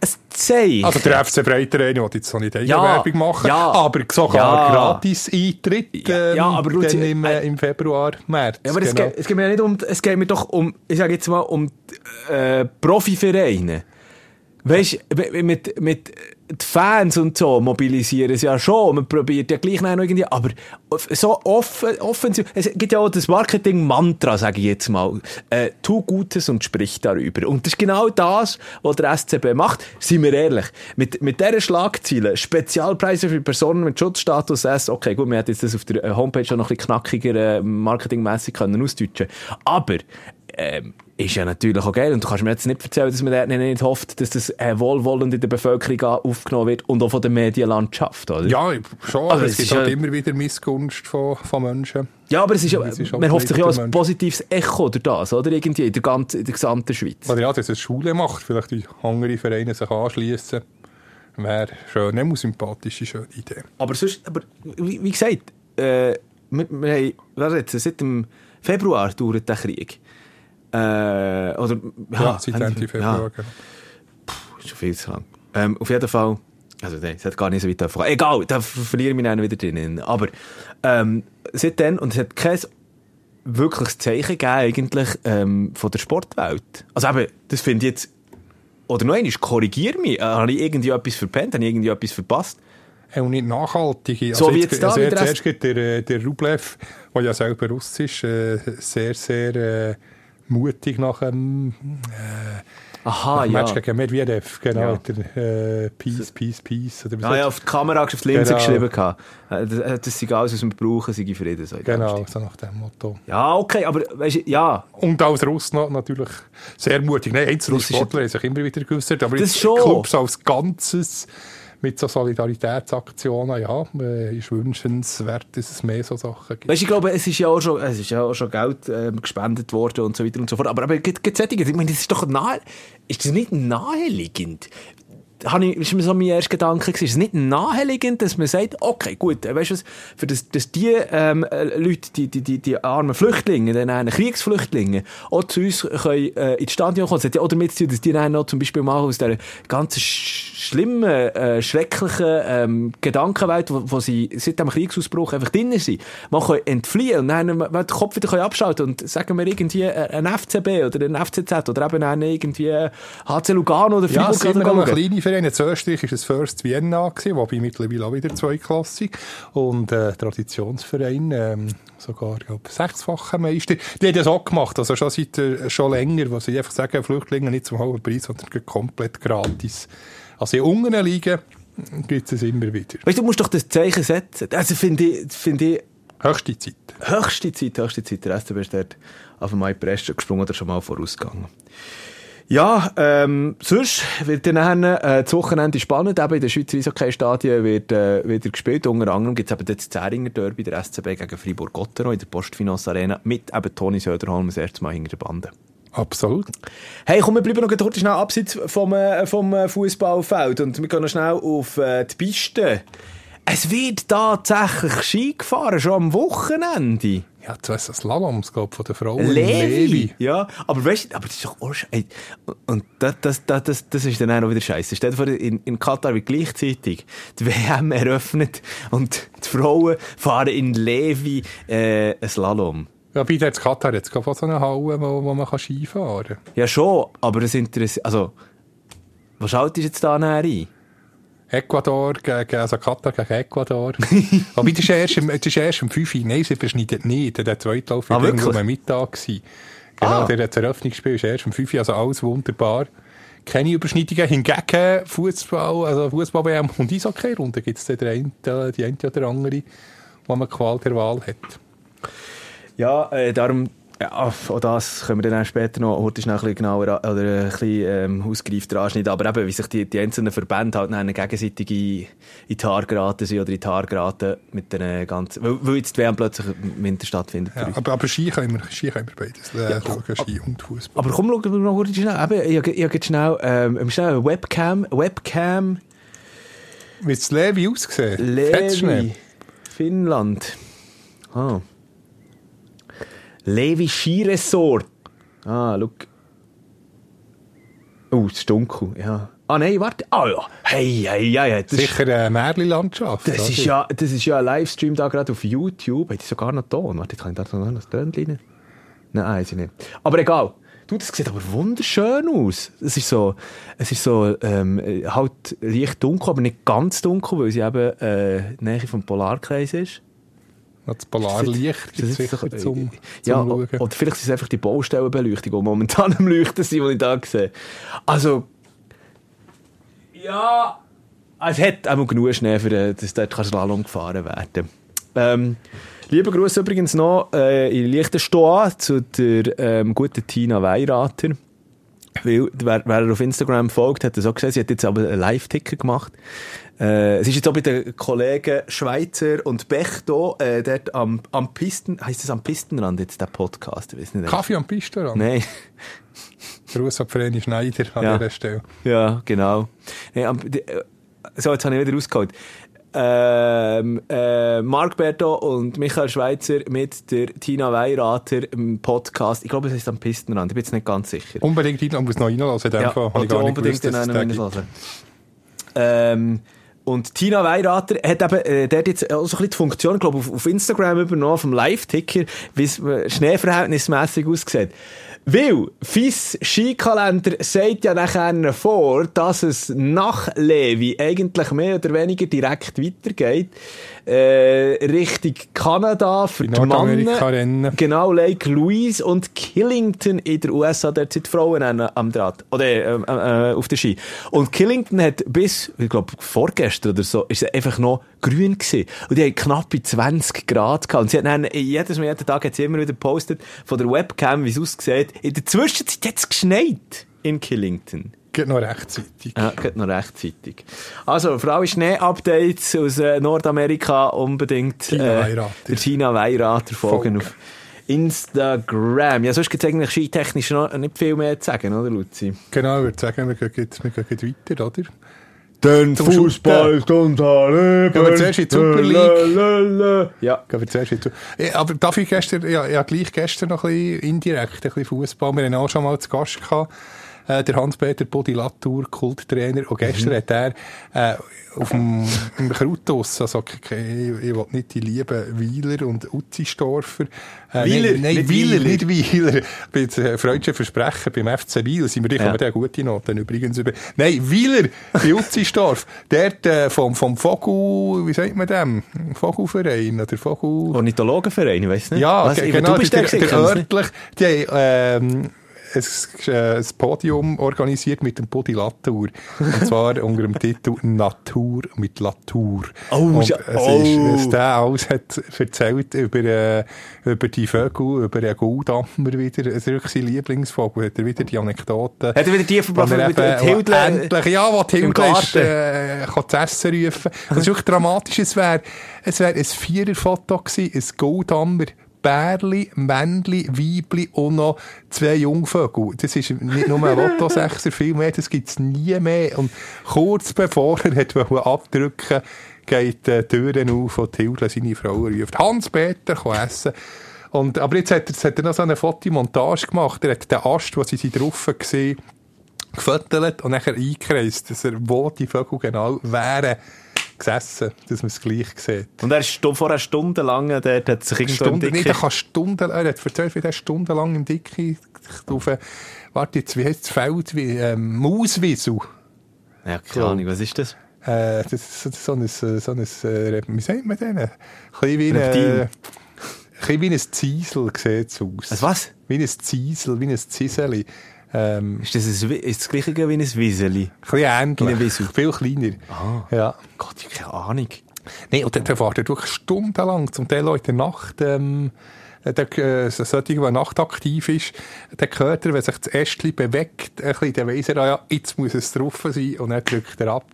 C: ein Zeichen?
D: Also der FC Breiterein will jetzt noch nicht Eigenwerbung machen,
C: ja.
D: aber sogar
C: Ja.
D: gratis Eintritt ähm,
C: ja, aber
D: dann im,
C: äh,
D: äh, im Februar, März.
C: Ja, aber es,
D: genau.
C: geht, es geht mir ja nicht um, es geht mir doch um, ich sage jetzt mal, um äh, Profivereine. Weißt du, mit, mit die Fans und so mobilisieren es ja schon. Man probiert ja gleich noch irgendwie, aber so offen, offensiv. Es gibt ja auch das Marketing-Mantra, sage ich jetzt mal. Äh, tu Gutes und sprich darüber. Und das ist genau das, was der SCB macht. Seien wir ehrlich. Mit, mit dieser Schlagziele, Spezialpreise für Personen mit Schutzstatus S, okay, gut, wir hätten jetzt das auf der äh, Homepage schon noch ein bisschen knackiger äh, marketingmässig können ausdeutschen. Aber, ähm, ist ja natürlich auch geil. Und du kannst mir jetzt nicht erzählen, dass man dort nicht hofft, dass das äh, wohlwollend in der Bevölkerung aufgenommen wird und auch von der Medienlandschaft, oder?
D: Ja, schon.
C: Aber
D: es
C: es
D: gibt
C: ist
D: halt
C: ja-
D: immer wieder Missgunst von, von Menschen.
C: Ja, aber es ist, ja,
D: Das ist auch
C: man hofft sich ja auch ein positives Echo durch das, oder? Irgendwie in der, ganzen, in der gesamten Schweiz.
D: Oder ja, dass es Schule macht, vielleicht die andere Vereine sich anschließen. Wäre schön, eine sympathische, schöne Idee.
C: Aber sonst, aber wie, wie gesagt, äh, wir, wir haben, was jetzt, seit dem Februar dauert der Krieg. Äh, oder,
D: Ja, seit
C: haben
D: Ende Februar.
C: Ja, ist schon viel zu lang. Ähm, auf jeden Fall, also nein, es hat gar nicht so weit davon. Egal, da ver- verliere ich mich dann wieder drin. Aber ähm, seitdem, und es hat kein wirkliches Zeichen gegeben eigentlich ähm, von der Sportwelt. Also eben, das finde ich jetzt, oder noch einmal, korrigier mich, äh, habe ich irgendwie etwas verpennt, habe ich irgendwie etwas verpasst?
D: Auch nicht nachhaltige.
C: So wie jetzt da
D: also zuerst gibt der, äh, der Rublev, der ja selber Russ ist, äh, sehr, sehr äh, mutig nach dem
C: Aha,
D: nach dem
C: ja.
D: Match gegen Medvedev. Genau,
C: Ja.
D: der äh, Peace, Peace, Peace. Oder
C: Ah ja, auf die Kamera, auf die Linse
D: Genau.
C: geschrieben. gehabt. Äh, Das, äh, das sei alles, was wir brauchen, sei Frieden. So
D: Genau, so nach dem Motto.
C: Ja, okay, aber weißt du, ja,
D: Und als Russ noch, natürlich sehr mutig. Nein, einzelne Sportler haben sich immer wieder geäussert, aber
C: schon.
D: Clubs als Ganzes mit so Solidaritätsaktionen, ja, äh, ist wünschenswert, dass es mehr so Sachen gibt.
C: Weißt ich glaube, es ist ja auch schon, es ist ja auch schon Geld ähm, gespendet worden und so weiter und so fort. Aber, aber gibt es ich meine, das ist doch nahe, ist das nicht naheliegend? Habe ich, ist mir so mein erster Gedanke gewesen, ist es nicht naheliegend, dass man sagt, okay, gut, äh, weißt du was, für das, dass die ähm, äh, Leute, die, die, die, die armen Flüchtlinge, die einen Kriegsflüchtlinge, auch zu uns können, äh, ins Stadion kommen. Das hat ja auch damit zu tun, dass die dann noch zum Beispiel mal aus dieser ganzen sch schlimmen, äh, schrecklichen ähm, Gedankenwelt, wo, wo sie seit dem Kriegsausbruch einfach drin sind, mal können entfliehen und dann mal den Kopf wieder können abschalten und sagen wir irgendwie äh, ein FCB oder ein FCZ oder eben dann irgendwie HC Lugano oder
D: Ja,
C: Freiburg
D: es Verein. In Österreich war es First Vienna, gewesen, wobei mittlerweile auch wieder zweiklassig. Und äh, Traditionsverein, ähm, sogar glaub, sechsfache Meister. Die haben das auch gemacht, also schon seit äh, schon länger, wo sie einfach sagen, Flüchtlinge nicht zum halben Preis, sondern komplett gratis. Also in unteren Ligen gibt es immer wieder.
C: Weißt du, du musst doch das Zeichen setzen. Also finde ich, finde ich,
D: Höchste Zeit.
C: höchste Zeit, höchste Zeit. Der SCB ist dort auf dem Presse gesprungen oder schon mal vorausgegangen. Ja, ähm, sonst wird dann äh, das Wochenende spannend. Eben in den Schweizer Eishockey-Stadien wird äh, wieder gespielt. Unter anderem gibt es eben das Zähringer Derby, der SCB gegen Fribourg-Gottero in der Postfinance Arena mit eben Toni Söderholm das erste Mal hinter der Bande.
D: Absolut.
C: Hey, komm, wir bleiben noch kurz schnell abseits vom, äh, vom äh, Fußballfeld und wir gehen noch schnell auf äh, die Piste. Es wird tatsächlich Ski gefahren, schon am Wochenende.
D: Ja, du hast das Slaloms, glaube von der Frauen.
C: Levi. Ja, aber weißt du, aber das ist doch auch sch- ey, Und das, das, das, das, das ist dann auch noch wieder scheiße. Stell dir vor, in, in Katar wird gleichzeitig die WM eröffnet und die Frauen fahren in Levi äh, ein Slalom.
D: Ja, bei der Katar jetzt gerade so eine Halle, wo, wo man kann Ski fahren kann.
C: Ja, schon, aber es interessiert. Also, was schaltest du jetzt da näher ein?
D: Ecuador gegen, also Katar gegen Ecuador. Aber das ist erst, im- das ist erst um 5 Uhr. Nein, sie verschneidet nicht. Der zweite Lauf
C: Ah,
D: war
C: wirklich?
D: irgendwo am Mittag. Gewesen. Genau,
C: Ah.
D: der das Eröffnungsspiel ist erst um 5 Uhr, also alles wunderbar. Keine Überschneidungen. Hingegen Fußball, also Fußball-WM und Eishockey-Runde gibt es die eine, die eine oder andere, wo man Qual der Wahl hat.
C: Ja, äh, darum, ja, auch das können wir dann später noch heute schnell ein bisschen genauer oder ein bisschen ähm, ausgereifter anschneiden. Aber eben, wie sich die, die einzelnen Verbände halt dann gegenseitig in, in die Haare geraten sind oder in die Haare geraten mit den ganzen, weil, weil jetzt die WM plötzlich im Winter stattfindet.
D: Ja, aber, aber Ski können wir, Ski können wir beides. Äh, schauen, Ski und Fußball.
C: Aber komm, schauen wir noch kurz schnell. Eben, ich, ich, ich schnell, ähm, schnell eine Webcam, Webcam,
D: Wie es Levi ausgesehen?
C: Levi, Finnland. Ah. Levi Skiresort. Ah, look. Oh, es ist dunkel, ja. Ah, nein, warte. Ah, ja. Hey, hey, hey, hey. Das, ist,
D: Sicher eine Märli-Landschaft.
C: das, ist ja, das ist ja ein Livestream da gerade auf YouTube. Hat die sogar noch Ton? Warte, jetzt kann ich da noch ein Ton rein. Nein, weiß ich nicht. Aber egal. Du, das sieht aber wunderschön aus. Es ist so, es ist so, ähm, halt leicht dunkel, aber nicht ganz dunkel, weil sie eben, äh, Nähe vom Polarkreis ist.
D: Noch das Polarlicht
C: Das ist
D: sicher
C: doch-
D: zum, zum
C: ja,
D: Schauen.
C: oder vielleicht ist es einfach die Baustellenbeleuchtung, die momentan am Leuchten sind, die ich da sehe. Also, ja, es hat auch genug Schnee, für, äh, dass dort Slalom gefahren werden ähm, Lieber Gruß übrigens noch äh, in Liechtenstein zu der ähm, guten Tina Weirater. Weil, wer, wer auf Instagram folgt, hat das auch gesehen. Sie hat jetzt aber einen Live-Ticker gemacht. Äh, es ist jetzt auch bei den Kollegen Schweizer und Bechto, äh, dort am, am Pisten, heisst es am Pistenrand jetzt, der Podcast? Ich weiß nicht.
D: Kaffee am Pistoran.
C: Nein.
D: Gruß an Vreni Schneider an
C: Ja.
D: dieser Stelle.
C: Ja, genau. Nee, am, die, äh, so, jetzt habe ich wieder rausgeholt. Ähm, äh, Marc Berto und Michael Schweitzer mit der Tina Weirater im Podcast. Ich glaube, es ist am Pistenrand. Ich bin jetzt nicht ganz sicher.
D: Unbedingt man muss noch reinlassen. In dem
C: Ja,
D: Fall ich gar nicht
C: unbedingt
D: gewusst,
C: hören. Ähm, und Tina Weirater hat eben, äh, der hat jetzt auch so ein bisschen die Funktion, glaube auf, auf Instagram übernommen, vom Live-Ticker, wie es äh, schneeverhältnismässig aussieht. Weil, FIS Skikalender sagt ja nachher vor, dass es nach Levi eigentlich mehr oder weniger direkt weitergeht, äh, Richtung Kanada für
D: Die
C: die Männer. Genau, Lake Louise und Killington in der USA, dort sind die Frauen am Draht. Oder äh, äh, auf der Ski. Und Killington hat bis, ich glaube, vorgestern oder so, ist es einfach noch grün gewesen. Und die haben knappe 20 Grad gehabt. Und sie hat dann, jedes Mal, jeden Tag hat sie immer wieder gepostet von der Webcam, wie es aussieht. In der Zwischenzeit hat es geschneit in Killington.
D: Geht noch rechtzeitig.
C: Ja, geht noch rechtzeitig. Also, alle Schnee-Updates aus äh, Nordamerika unbedingt
D: Tina
C: äh, der Tina Weirater folgen auf Instagram. Ja, sonst gibt es eigentlich skitechnisch noch nicht viel mehr zu sagen, oder Luzi?
D: Genau, ich würde sagen, wir gehen, jetzt- wir gehen weiter, oder?
C: Den
D: Zum Fußball
C: kommt alle.
D: Gehen wir zuerst in die Super League.
C: Ja.
D: Gehen wir zuerst in die- Ja, aber darf ich gestern, ja, ja, gleich gestern noch ein bisschen indirekt, ein bisschen Fußball. Wir haben auch schon mal zu Gast gehabt, äh, der Hans-Peter Bodi Latour, Kulttrainer. Und gestern hat er, äh, auf dem, Krautus, also, ich, ich, ich will nicht die lieben Wieler und Utzistorfer. Äh,
C: Wieler,
D: Nein,
C: nicht
D: Wieler,
C: Wieler.
D: nicht Wieler. Bei äh, freudscher Versprechen beim FC Wiel sind wir dich,
C: Ja.
D: der gute Noten übrigens über. Nein, Wieler, bei Utzisdorf. Dort, äh, vom, vom Vogel, wie sagt man dem? Vogelverein oder Vogel...
C: Ornithologenverein, ich weiss nicht.
D: Ja,
C: Was,
D: genau,
C: du bist
D: der,
C: der,
D: der, örtlich, die ähm, ein, äh, ein Podium organisiert mit dem Podi Latour. Und zwar unter dem Titel Natur mit Latour.
C: Oh,
D: Und
C: ja-
D: es
C: oh.
D: ist, der alles hat erzählt über, äh, über die Vögel, über den Goldammer wieder. Es ist sein Lieblingsvogel. Hat er wieder die Anekdoten.
C: Hat er wieder die verbracht
D: er
C: mit Hilde?
D: Endlich, ja, wo die Hilde ist, äh, kann zu essen rufen. Das ist wirklich dramatisch. Es wäre es wär ein Viererfoto gewesen, ein Goldhammer. Bärli, Männli, Weibli und noch zwei Jungvögel. Das ist nicht nur ein Lottosechser, viel mehr, das gibt's nie mehr. Und kurz bevor er hat abdrücken geht die Türen auf und Hilde seine Frau ruft, Hans-Peter, komm essen. Und, aber jetzt hat er, jetzt hat er noch so eine Fotomontage gemacht. Er hat den Ast, sie sie drauf gesehen gefüttert und nachher eingekreist, dass er, wo die Vögel genau wären gesessen, dass man es gleich sieht.
C: Und er ist vorher stundenlang, der hat sich irgendwo
D: Stunden,
C: im
D: nicht,
C: Dickicht...
D: er Stunden, er hat erzählt, wie der stundenlang im Dickicht auf, äh, warte jetzt, wie heisst das Feld, wie, ähm, Mauswiesel.
C: Ja, keine Ahnung, was ist das?
D: Äh, das ist so- ein, so ein, äh, wie sagt man denn? Ein bisschen wie ein, äh, ein bisschen wie ein Ziesel sieht es aus.
C: Also was?
D: Wie ein Ziesel, wie ein Ziseli. Ähm,
C: Ist das, ein, ist das gleiche wie ein Wieseli?
D: ein bisschen ähnlich.
C: Wie ein Wiesel.
D: Viel kleiner. Ja.
C: Gott, ich habe keine Ahnung.
D: Nee, und dann, dann fährt er wirklich stundenlang, zum Teil auch in der Nacht, ähm, der, äh, so solche, der nachtaktiv ist, dann hört er, wenn sich das Ästchen bewegt, ein bisschen, dann weiss er, ah ja, jetzt muss es drauf sein, und dann drückt er ab.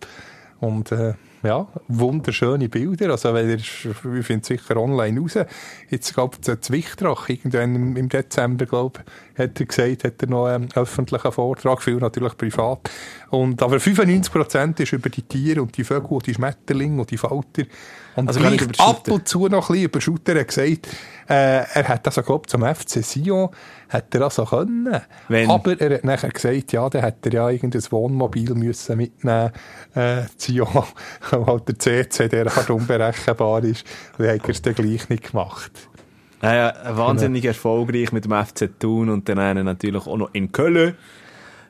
D: Und, äh, ja, wunderschöne Bilder. Also, weil er, ist- ich finde es sicher online raus. Jetzt, ich, der Zwichtrach, irgendwann im, im Dezember, glaube ich, hat er gesagt, hat er noch einen öffentlichen Vortrag, viel natürlich privat. Und, aber 95% ist über die Tiere und die Vögel und die Schmetterlinge und die Falter. Und
C: Also
D: gleich ab und zu noch ein bisschen über Shooter er gesagt, äh, er hat also, glaube zum FC Sion, hat er also können.
C: Wenn?
D: Aber er hat nachher gesagt, ja, dann hätte er ja irgendein Wohnmobil müssen mitnehmen, äh, Sion, weil halt der CC, der halt unberechenbar ist, dann hat er es dann gleich nicht gemacht.
C: Ja, ja, wahnsinnig erfolgreich mit dem FC Thun und dann natürlich auch noch in Köln.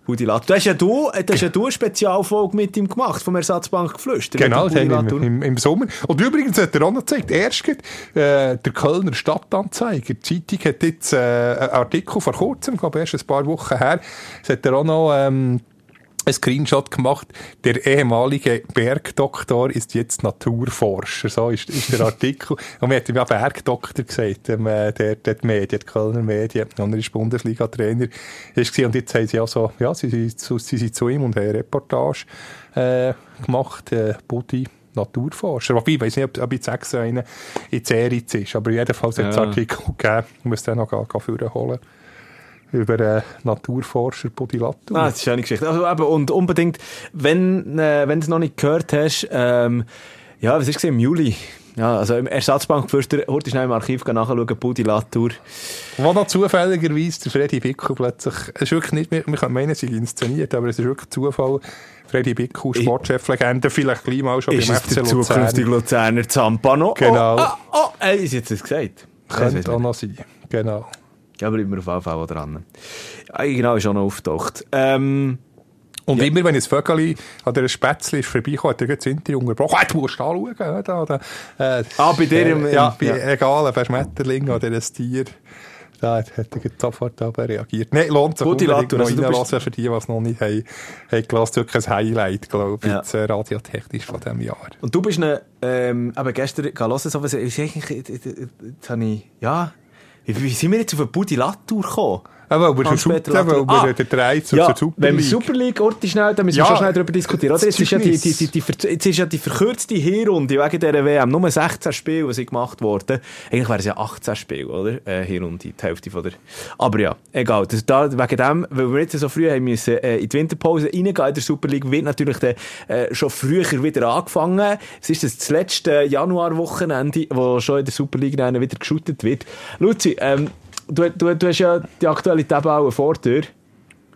C: Rudi Latour. Du hast ja du, du hast ja du eine Spezialfolge mit ihm gemacht, vom Ersatzbank geflüstert.
D: Genau, das haben wir im, im, Sommer. Und übrigens hat er auch noch gezeigt, erst äh, der Kölner Stadtanzeiger, die Zeitung hat jetzt äh, einen Artikel vor kurzem, ich glaube erst ein paar Wochen her, es hat er auch noch ähm, ein Screenshot gemacht, der ehemalige Bergdoktor ist jetzt Naturforscher, so ist, ist der Artikel. Und wir hat ihm ja Bergdoktor gesagt, ähm, äh, der, der die Medien, die Kölner Medien, und er ist Bundesliga-Trainer, und jetzt haben sie also, ja, sie, zu- sie sind zu ihm und haben eine Reportage äh, gemacht, äh, Buddy, Naturforscher. Wobei, ich weiß nicht, ob, ob jetzt extra einer in Zeritz ist, aber jedenfalls hat es
C: Ja.
D: Artikel gegeben, ich muss den noch gehen, gehen holen, über äh, Naturforscher Latour.
C: Ah, das ist eine schöne Geschichte. Also, eben, und unbedingt, wenn, äh, wenn du es noch nicht gehört hast, ähm, ja, was ist im Juli? Ja, also im Ersatzbankfürster, heute schnell im Archiv nachschauen, Budi Latour.
D: Wo noch zufälligerweise der Freddy Bickel plötzlich, es ist wirklich nicht mehr, wir können meinen, sie inszeniert, aber es ist wirklich Zufall, Freddy Bickel, Sportcheflegende, vielleicht gleich mal schon
C: Ist
D: beim
C: es der
D: FC Luzern.
C: zukünftige Luzerner Zampano?
D: Genau.
C: Oh, ah, oh, äh, ist jetzt das gesagt?
D: Könnte
C: man
D: auch noch sein, genau.
C: Ja, bleiben wir auf jeden Fall dran. Ja, genau, ist auch noch auftaucht. Ähm,
D: Und immer, wenn ein Vögel oder ein Spätzli ist vorbeikommt, hat er das Interview unterbrochen. «Ah, du musst anschauen, ja, da, da. Äh,
C: Ah, bei dir im-
D: äh, Ja, bei,
C: ja.
D: egal, ob ein Schmetterling oder ein Tier. Da hat er sofort aber reagiert. Nein, lohnt sich
C: Gute
D: unbedingt noch
C: also du
D: reinlassen für die, die es noch nicht haben, haben gelassen. Wirklich ein Highlight, glaube ich,
C: Ja.
D: jetzt, äh, radiotechnisch von diesem Jahr.
C: und du bist eine, ähm, eben gestern, geh hören, so was, ist eigentlich, jetzt habe ich, ja, wie, sind wir jetzt auf eine Budi Latour gekommen?
D: Aber wir
C: Hans-Peter
D: shooten, weil
C: Latour.
D: wir
C: Ah,
D: den Drei zur,
C: ja,
D: Super
C: wenn wir
D: League.
C: Super League, Orti schnell, dann müssen wir
D: Ja,
C: schon schnell darüber diskutieren. Oder? Jetzt, ist ja die, die, die, die, jetzt ist ja die verkürzte Hinrunde wegen dieser WM. Nur 16 Spiele, die sind gemacht wurden. Eigentlich wären es ja 18 Spiele, oder? Äh, Hinrunde, die Hälfte von der... Aber ja, egal. Das, da, wegen dem, weil wir jetzt so früh haben müssen, äh, in die Winterpause reingehen in der Super League, wird natürlich dann, äh, schon früher wieder angefangen. Es ist das, letzte Januarwochenende, wo schon in der Super League wieder geshootet wird. Luzi, ähm, du, du, du hast ja die aktuelle Tabelle vor dir.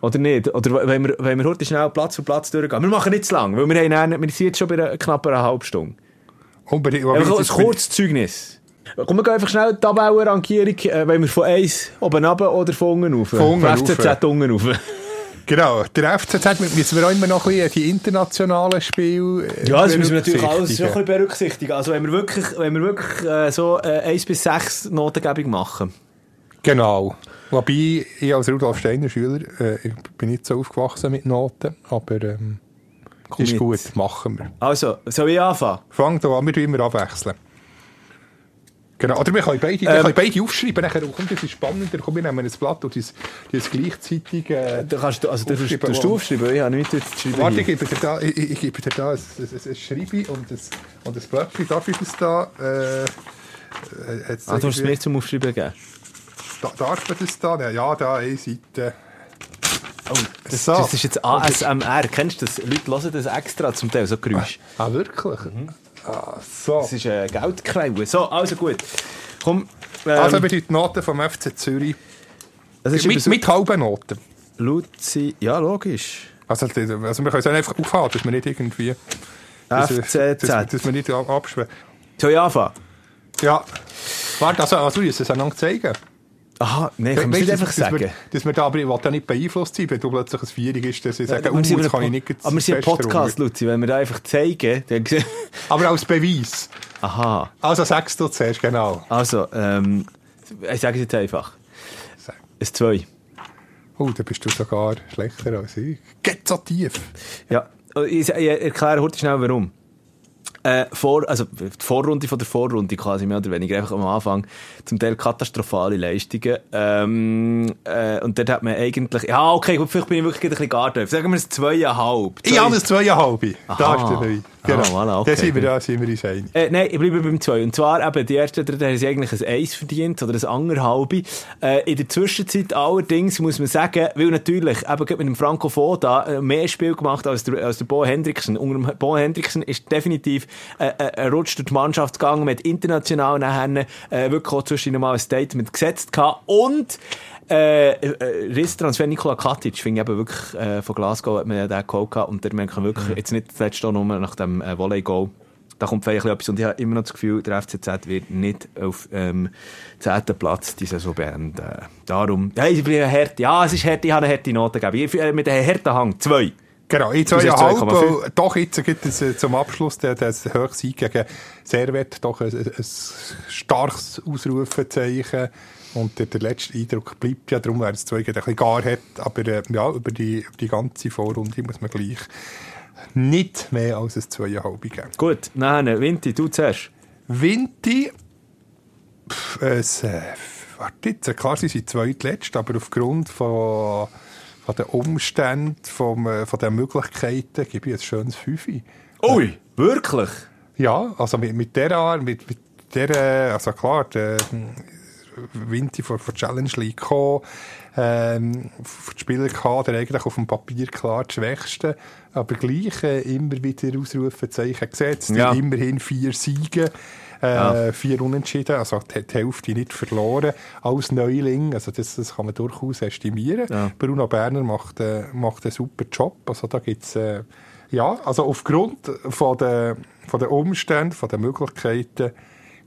C: Oder nicht? Oder wenn wir, wenn wir heute schnell Platz für Platz durchgehen. Wir machen nicht zu lang, weil wir, haben wir sind jetzt schon bei einer, knapp einer halben Stunde.
D: Unbedingt.
C: ein kurzes Zeugnis. Komm, wir gehen einfach schnell die Tabellenrangierung, äh, wenn wir von 1 oben runter oder von unten rauf.
D: Von
C: FCZ unten rauf.
D: Genau, der FCZ müssen wir auch immer noch ein bisschen die internationalen Spiele äh,
C: Ja, das müssen wir natürlich alles ein bisschen berücksichtigen. Also wenn wir wirklich, wenn wir wirklich äh, so äh, 1 bis 6 Notengebung machen.
D: Genau. Wobei, ich als Rudolf Steiner Schüler äh, ich bin nicht so aufgewachsen mit Noten, aber ähm, ist
C: mit.
D: gut, machen wir.
C: Also, soll ich anfangen?
D: Fang da an, wir immer abwechseln. Genau, oder wir können beide, wir
C: Ähm,
D: können beide aufschreiben, nachher, komm, das ist spannender, komm, wir nehmen ein Blatt und das, das gleichzeitig... Äh,
C: Da kannst du, also du
D: Aufschreiben,
C: tust du aufschreiben, ich habe nichts zu schreiben.
D: Warte, ich gebe dir da, ich, ich, gebe dir da ein, ein, ein, Schreibi und ein, und ein Blöckchen. Darf ich das da? Äh, äh,
C: Ah, du hast es mir zum Aufschreiben gegeben.
D: Da, darf man das da? Ja, Ja, da, eine Seite.
C: Oh, das,
D: So.
C: das ist jetzt ASMR. Kennst du das? Leute hören das extra zum Teil, so Geräusche.
D: Ah, wirklich? Ah, so.
C: Das ist eine Geldquelle. So, also gut. Komm, ähm,
D: Also bedeutet die Noten vom FC Zürich.
C: das ist
D: Mit,
C: mit,
D: halben Noten.
C: Luzi, ja, logisch.
D: Also, also wir können es auch einfach aufhalten, dass wir nicht irgendwie...
C: FCZ.
D: dass, dass wir nicht ab- abschwören.
C: Soll ich anfangen?
D: Ja. Warte, also, also du musst es einander zeigen.
C: Aha, nein, kann man nicht einfach sagen.
D: Dass wir, dass wir da aber da nicht beeinflusst sein, wenn du plötzlich ein Vierig ist, dass ich sage,
C: sind
D: jetzt
C: ein
D: kann ich nicht
C: aber wir sind ein Podcast. Luzi. Wenn wir da einfach zeigen, dann...
D: Aber als Beweis.
C: Aha.
D: Also sagst du zuerst, genau.
C: Also, ähm, ich sage es jetzt einfach.
D: Sag.
C: Ein 2.
D: Oh, da bist du sogar schlechter als ich. Geht so tief.
C: Ja, ich, ich erkläre heute schnell warum. Äh, vor, also die Vorrunde von der Vorrunde quasi mehr oder weniger einfach am Anfang zum Teil katastrophale Leistungen ähm, äh, und dort hat man eigentlich ja okay gut vielleicht bin ich wirklich ein bisschen gar tief sagen wir es zweieinhalb
D: Ich habe es zweieinhalb. Da
C: Aha.
D: ist der.
C: Ah,
D: Genau.
C: voilà, okay.
D: Da sind wir, da sind wir uns einig.
C: Äh, nein, ich bleibe beim 2. Und zwar eben, die ersten drei haben sie eigentlich ein Eis verdient oder ein anderhalbe. Äh, in der Zwischenzeit allerdings muss man sagen, weil natürlich eben mit dem Franco Foda äh, mehr Spiel gemacht als der, als der Bo Hendrickson. Unter dem Bo Hendrickson ist definitiv äh, äh, ein Rutsch durch die Mannschaft gegangen, mit international nachher äh, wirklich auch zwischen mal ein Statement gesetzt gehabt und äh, äh, Risstransfer Nikola Katic, finde ich eben wirklich, äh, von Glasgow hat man ja den geholt gehabt und der merkt man wirklich, jetzt nicht zuletzt auch nur nach dem äh, Volley-Goal, da kommt vielleicht etwas und ich habe immer noch das Gefühl, der FCZ wird nicht auf ähm, 10. Platz die Saison beenden. Darum, ja, ich bin hart, ja, es ist hart, ich habe eine harte Note gegeben. Ich, äh, mit einem harten Hang, 2.
D: Genau, zweieinhalb.
C: 2,5.
D: weil Doch, jetzt gibt es äh, zum Abschluss der, das Höchsieg gegen Servet doch ein, ein starkes Ausrufezeichen. Und der, der letzte Eindruck bleibt ja, darum wäre es zwei ein bisschen gar hart. Aber äh, ja, über die, über die ganze Vorrunde muss man gleich nicht mehr als ein zweieinhalb geben.
C: Gut, nein, Vinti, du zuerst.
D: Vinti, pff, es, äh, warte jetzt, klar, sie sind zweitletzt, aber aufgrund von, von den Umständen, vom, äh, von den Möglichkeiten, gebe ich ein schönes Fünfi.
C: Ui, wirklich?
D: Ja, also mit, mit der Art, mit, mit der, also klar, der Vinti von der Challenge League gekommen, ähm, für die Spieler Kader eigentlich auf dem Papier klar die Schwächsten, aber gleich äh, immer wieder Ausrufezeichen gesetzt,
C: Ja.
D: immerhin vier Siege, äh,
C: Ja.
D: vier Unentschieden, also die, die Hälfte nicht verloren, als Neuling, also das, das kann man durchaus estimieren.
C: Ja.
D: Bruno Berner macht, äh, macht einen super Job, also da gibt's äh, ja, also aufgrund von der, von der Umstände, von den Möglichkeiten,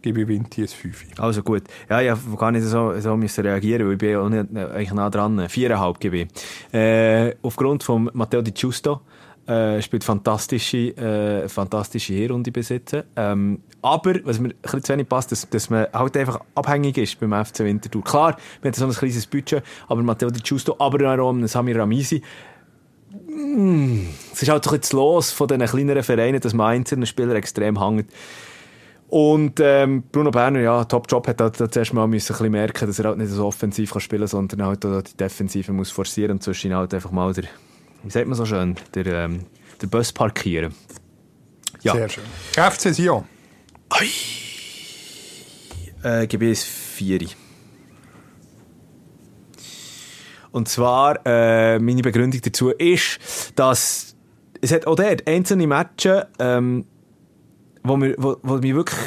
D: gebe ich Vinti ein 5.
C: Also gut. Ja, ich gar nicht so, so müssen reagieren, weil ich bin ja auch nicht, äh, eigentlich nah dran. Viereinhalb gebe ich. Äh, aufgrund von Matteo Di Giusto, äh, spielt fantastische, äh, fantastische Hinrunde besitzen. Ähm, aber, was mir ein bisschen zu wenig passt, dass, dass man halt einfach abhängig ist beim FC Winterthur. Klar, wir haben so ein kleines Budget, aber Matteo Di Giusto, aber auch Samir Ramisi, Mm, es ist halt so ein bisschen Los von diesen kleineren Vereinen, dass man einzelnen Spieler extrem hängt. Und ähm, Bruno Berner, ja, Top-Job, hat halt zuerst mal müssen ein bisschen merken, dass er halt nicht so offensiv kann spielen kann, sondern halt die Defensive muss forcieren und zwischen halt einfach mal der, wie sagt man so schön, der, ähm, der Bus parkieren. Ja.
D: Sehr schön. FC Sion.
C: Äh, gebe ich es Vieri. Und zwar, äh, meine Begründung dazu ist, dass es hat auch dort einzelne Matches, ähm, wo, wir, wo, wo mich wirklich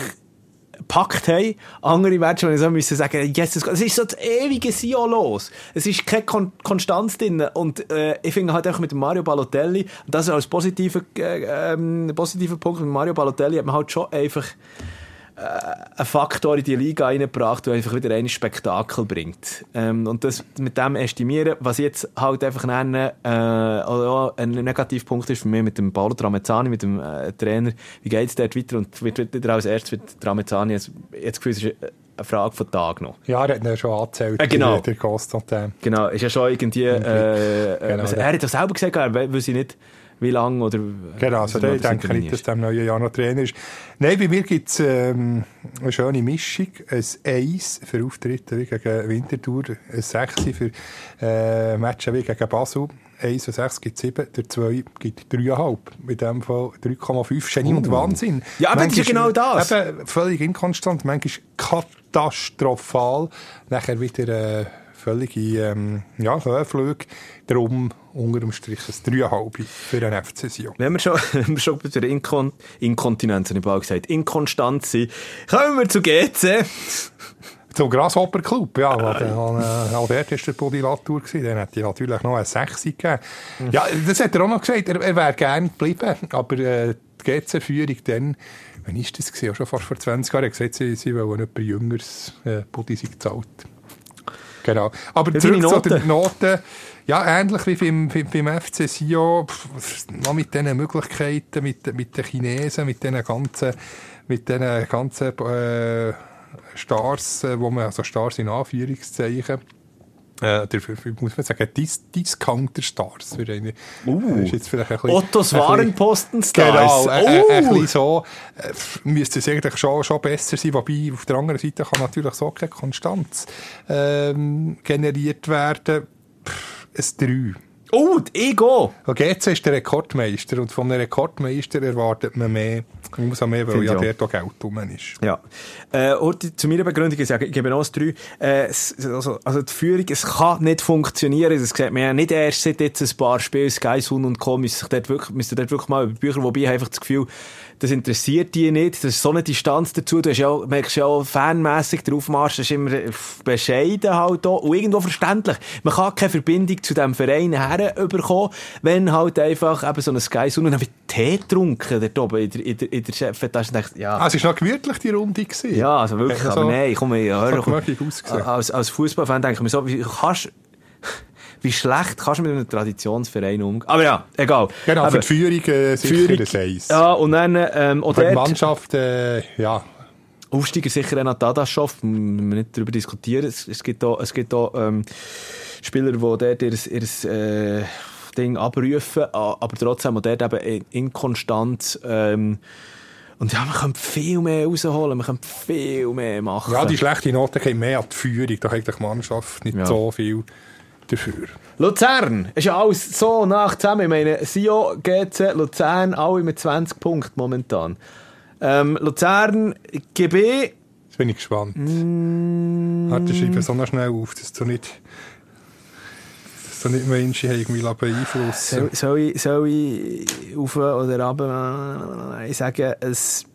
C: gepackt haben. Andere wo ich so müssen sagen, yes, es ist so das ewige Sion los. Es ist keine Kon Konstanz drin. Und äh, ich finde halt einfach mit Mario Balotelli, das als positiver, äh, ähm, positiver Punkt mit Mario Balotelli, hat man halt schon einfach einen Faktor in die Liga reingebracht, der einfach wieder ein Spektakel bringt. Ähm, und das mit dem estimieren, was ich jetzt halt einfach nenne, äh, auch ein Negativpunkt ist für mich mit dem Paolo Tramezzani, mit dem äh, Trainer, wie geht es dort weiter? Und wird wieder als erstes wird Tramezzani, jetzt, jetzt Gefühl, es ist eine Frage von Tag noch.
D: Ja, er hat ihn schon angezählt,
C: Äh, genau.
D: der, Konstantin.
C: Genau, ist ja schon irgendwie, äh, äh,
D: Genau,
C: was, er hat doch selber gesagt, er weiß nicht, wie lange oder...
D: Genau, also ich denke nicht, dass im neuen Jahr noch Trainer ist. Nein, bei mir gibt es ähm, eine schöne Mischung. Ein 1 für Auftritte wie gegen Winterthur, ein 6 für äh, Matches wie gegen Basel. 1 und 6 gibt 7, der 2 gibt 3,5. In dem Fall 3,5. Genie und Wahnsinn.
C: Uh. Ja, aber das ist
D: Manchmal-
C: genau das.
D: Eben, völlig inkonstant, manchmal katastrophal. Nachher wieder äh, völlige ähm, ja, Höhenflüge. Darum unter dem Strich ein 3,5 für einen FC Sion.
C: Wenn wir schon, wenn wir schon bei der Inkon Inkontinenz, habe ich bald gesagt, inkonstant sind, kommen wir zu GC.
D: Zum Grasshopper Club, ja. Äh, Albert war der Body Latour, dann hätte ich natürlich noch eine 6 gegeben. Mhm. Ja, das hat er auch noch gesagt, er, er wäre gerne geblieben, aber äh, die GC-Führung dann, wann ist das gewesen? Auch schon fast vor 20 Jahren, er hat gesagt, sie, sie wollen jemand Jüngeres äh, Body sich zahlt. Genau. Aber zurück zu den Noten. Ja, ähnlich wie beim, beim FC Sion, noch mit diesen Möglichkeiten, mit, mit den Chinesen, mit diesen ganzen, mit diesen ganzen äh, Stars, äh, wo man, also Stars in Anführungszeichen, äh, der, muss man sagen, Dis Discounter-Stars.
C: Uh, Ottos Warenposten-Stars.
D: Genau, äh, uh. ein bisschen so äh, müsste es eigentlich schon, schon besser sein, wobei auf der anderen Seite kann natürlich so keine Konstanz ähm, generiert werden. Pff, Stru.
C: Oh, ich gehe.
D: Und GC ist der Rekordmeister und von einem Rekordmeister erwartet man mehr. Umso mehr, weil ja dort auch Geld drum ist.
C: Ja. Äh, zu meiner Begründung ich sage, ich gebe noch 3. Äh, also, also die Führung, es kann nicht funktionieren. Das sieht man ja nicht erst seit jetzt ein paar Spielen, Sky, Sun und Co. müssen sich dort wirklich, müssen dort wirklich mal über Bücher, wobei ich einfach das Gefühl, das interessiert die nicht. Das ist so eine Distanz dazu. Du hast ja, merkst ja auch fanmässig drauf Marsch, das ist immer bescheiden halt auch. Und irgendwo verständlich. Man kann keine Verbindung zu diesem Verein herbekommen, wenn halt einfach eben so ein Sky Sun und dann Tee getrunken dort oben in der, in der, in der Chefetage.
D: Ja. Ah, es war noch gemütlich, die Runde gewesen.
C: Ja, also wirklich. Also, aber nein, komm, ich höre Als, als Fußballfan denke ich mir so, wie kannst wie schlecht kannst du mit einem Traditionsverein umgehen? Aber ja, egal.
D: Genau, Aber für die Führung äh, sicher Führung, das Eis.
C: Ja, und dann... Ähm,
D: und die Mannschaft, äh, ja...
C: Aufsteiger sicher Renat Dadaschow, müssen wir nicht darüber diskutieren. Es, es gibt da, es gibt da ähm, Spieler, die dort ihr, ihr äh, Ding abrufen, aber trotzdem auch dort eben inkonstant... Ähm, und ja, man kann viel mehr rausholen, man kann viel mehr machen.
D: Ja, die schlechte Note geht mehr an die Führung. Da hat die Mannschaft nicht ja. so viel dafür.
C: Luzern ist ja alles so nach zusammen. Ich meine, Sio, GC, Luzern, alle mit 20 Punkten momentan. Ähm, Luzern, GB.
D: Jetzt bin ich gespannt. Mm. Warte, schreibe so schnell auf, dass du nicht, du nicht Menschen irgendwie beeinflussen
C: soll, soll, ich, soll ich auf oder runter? Ich sage, es.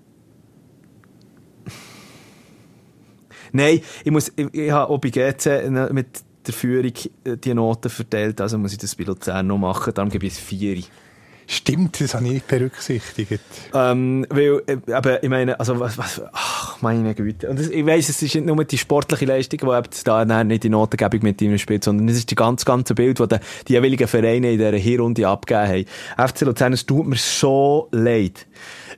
C: Nein, ich muss, ich, ich habe auch mit der Führung äh, die Noten verteilt, also muss ich das bei Luzern noch machen, darum gebe ich es vier.
D: Stimmt, das habe ich nicht berücksichtigt.
C: Ähm, weil, äh, eben, ich meine, also, was, was, ach, meine Güte. Und das, ich weiss, es ist nicht nur die sportliche Leistung, die eben da nicht die Notengebung mit ihm spielt, sondern es ist die ganz, ganze Bild, die, die jeweiligen Vereine in dieser Hinrunde abgegeben haben. FC Luzern, es tut mir so leid.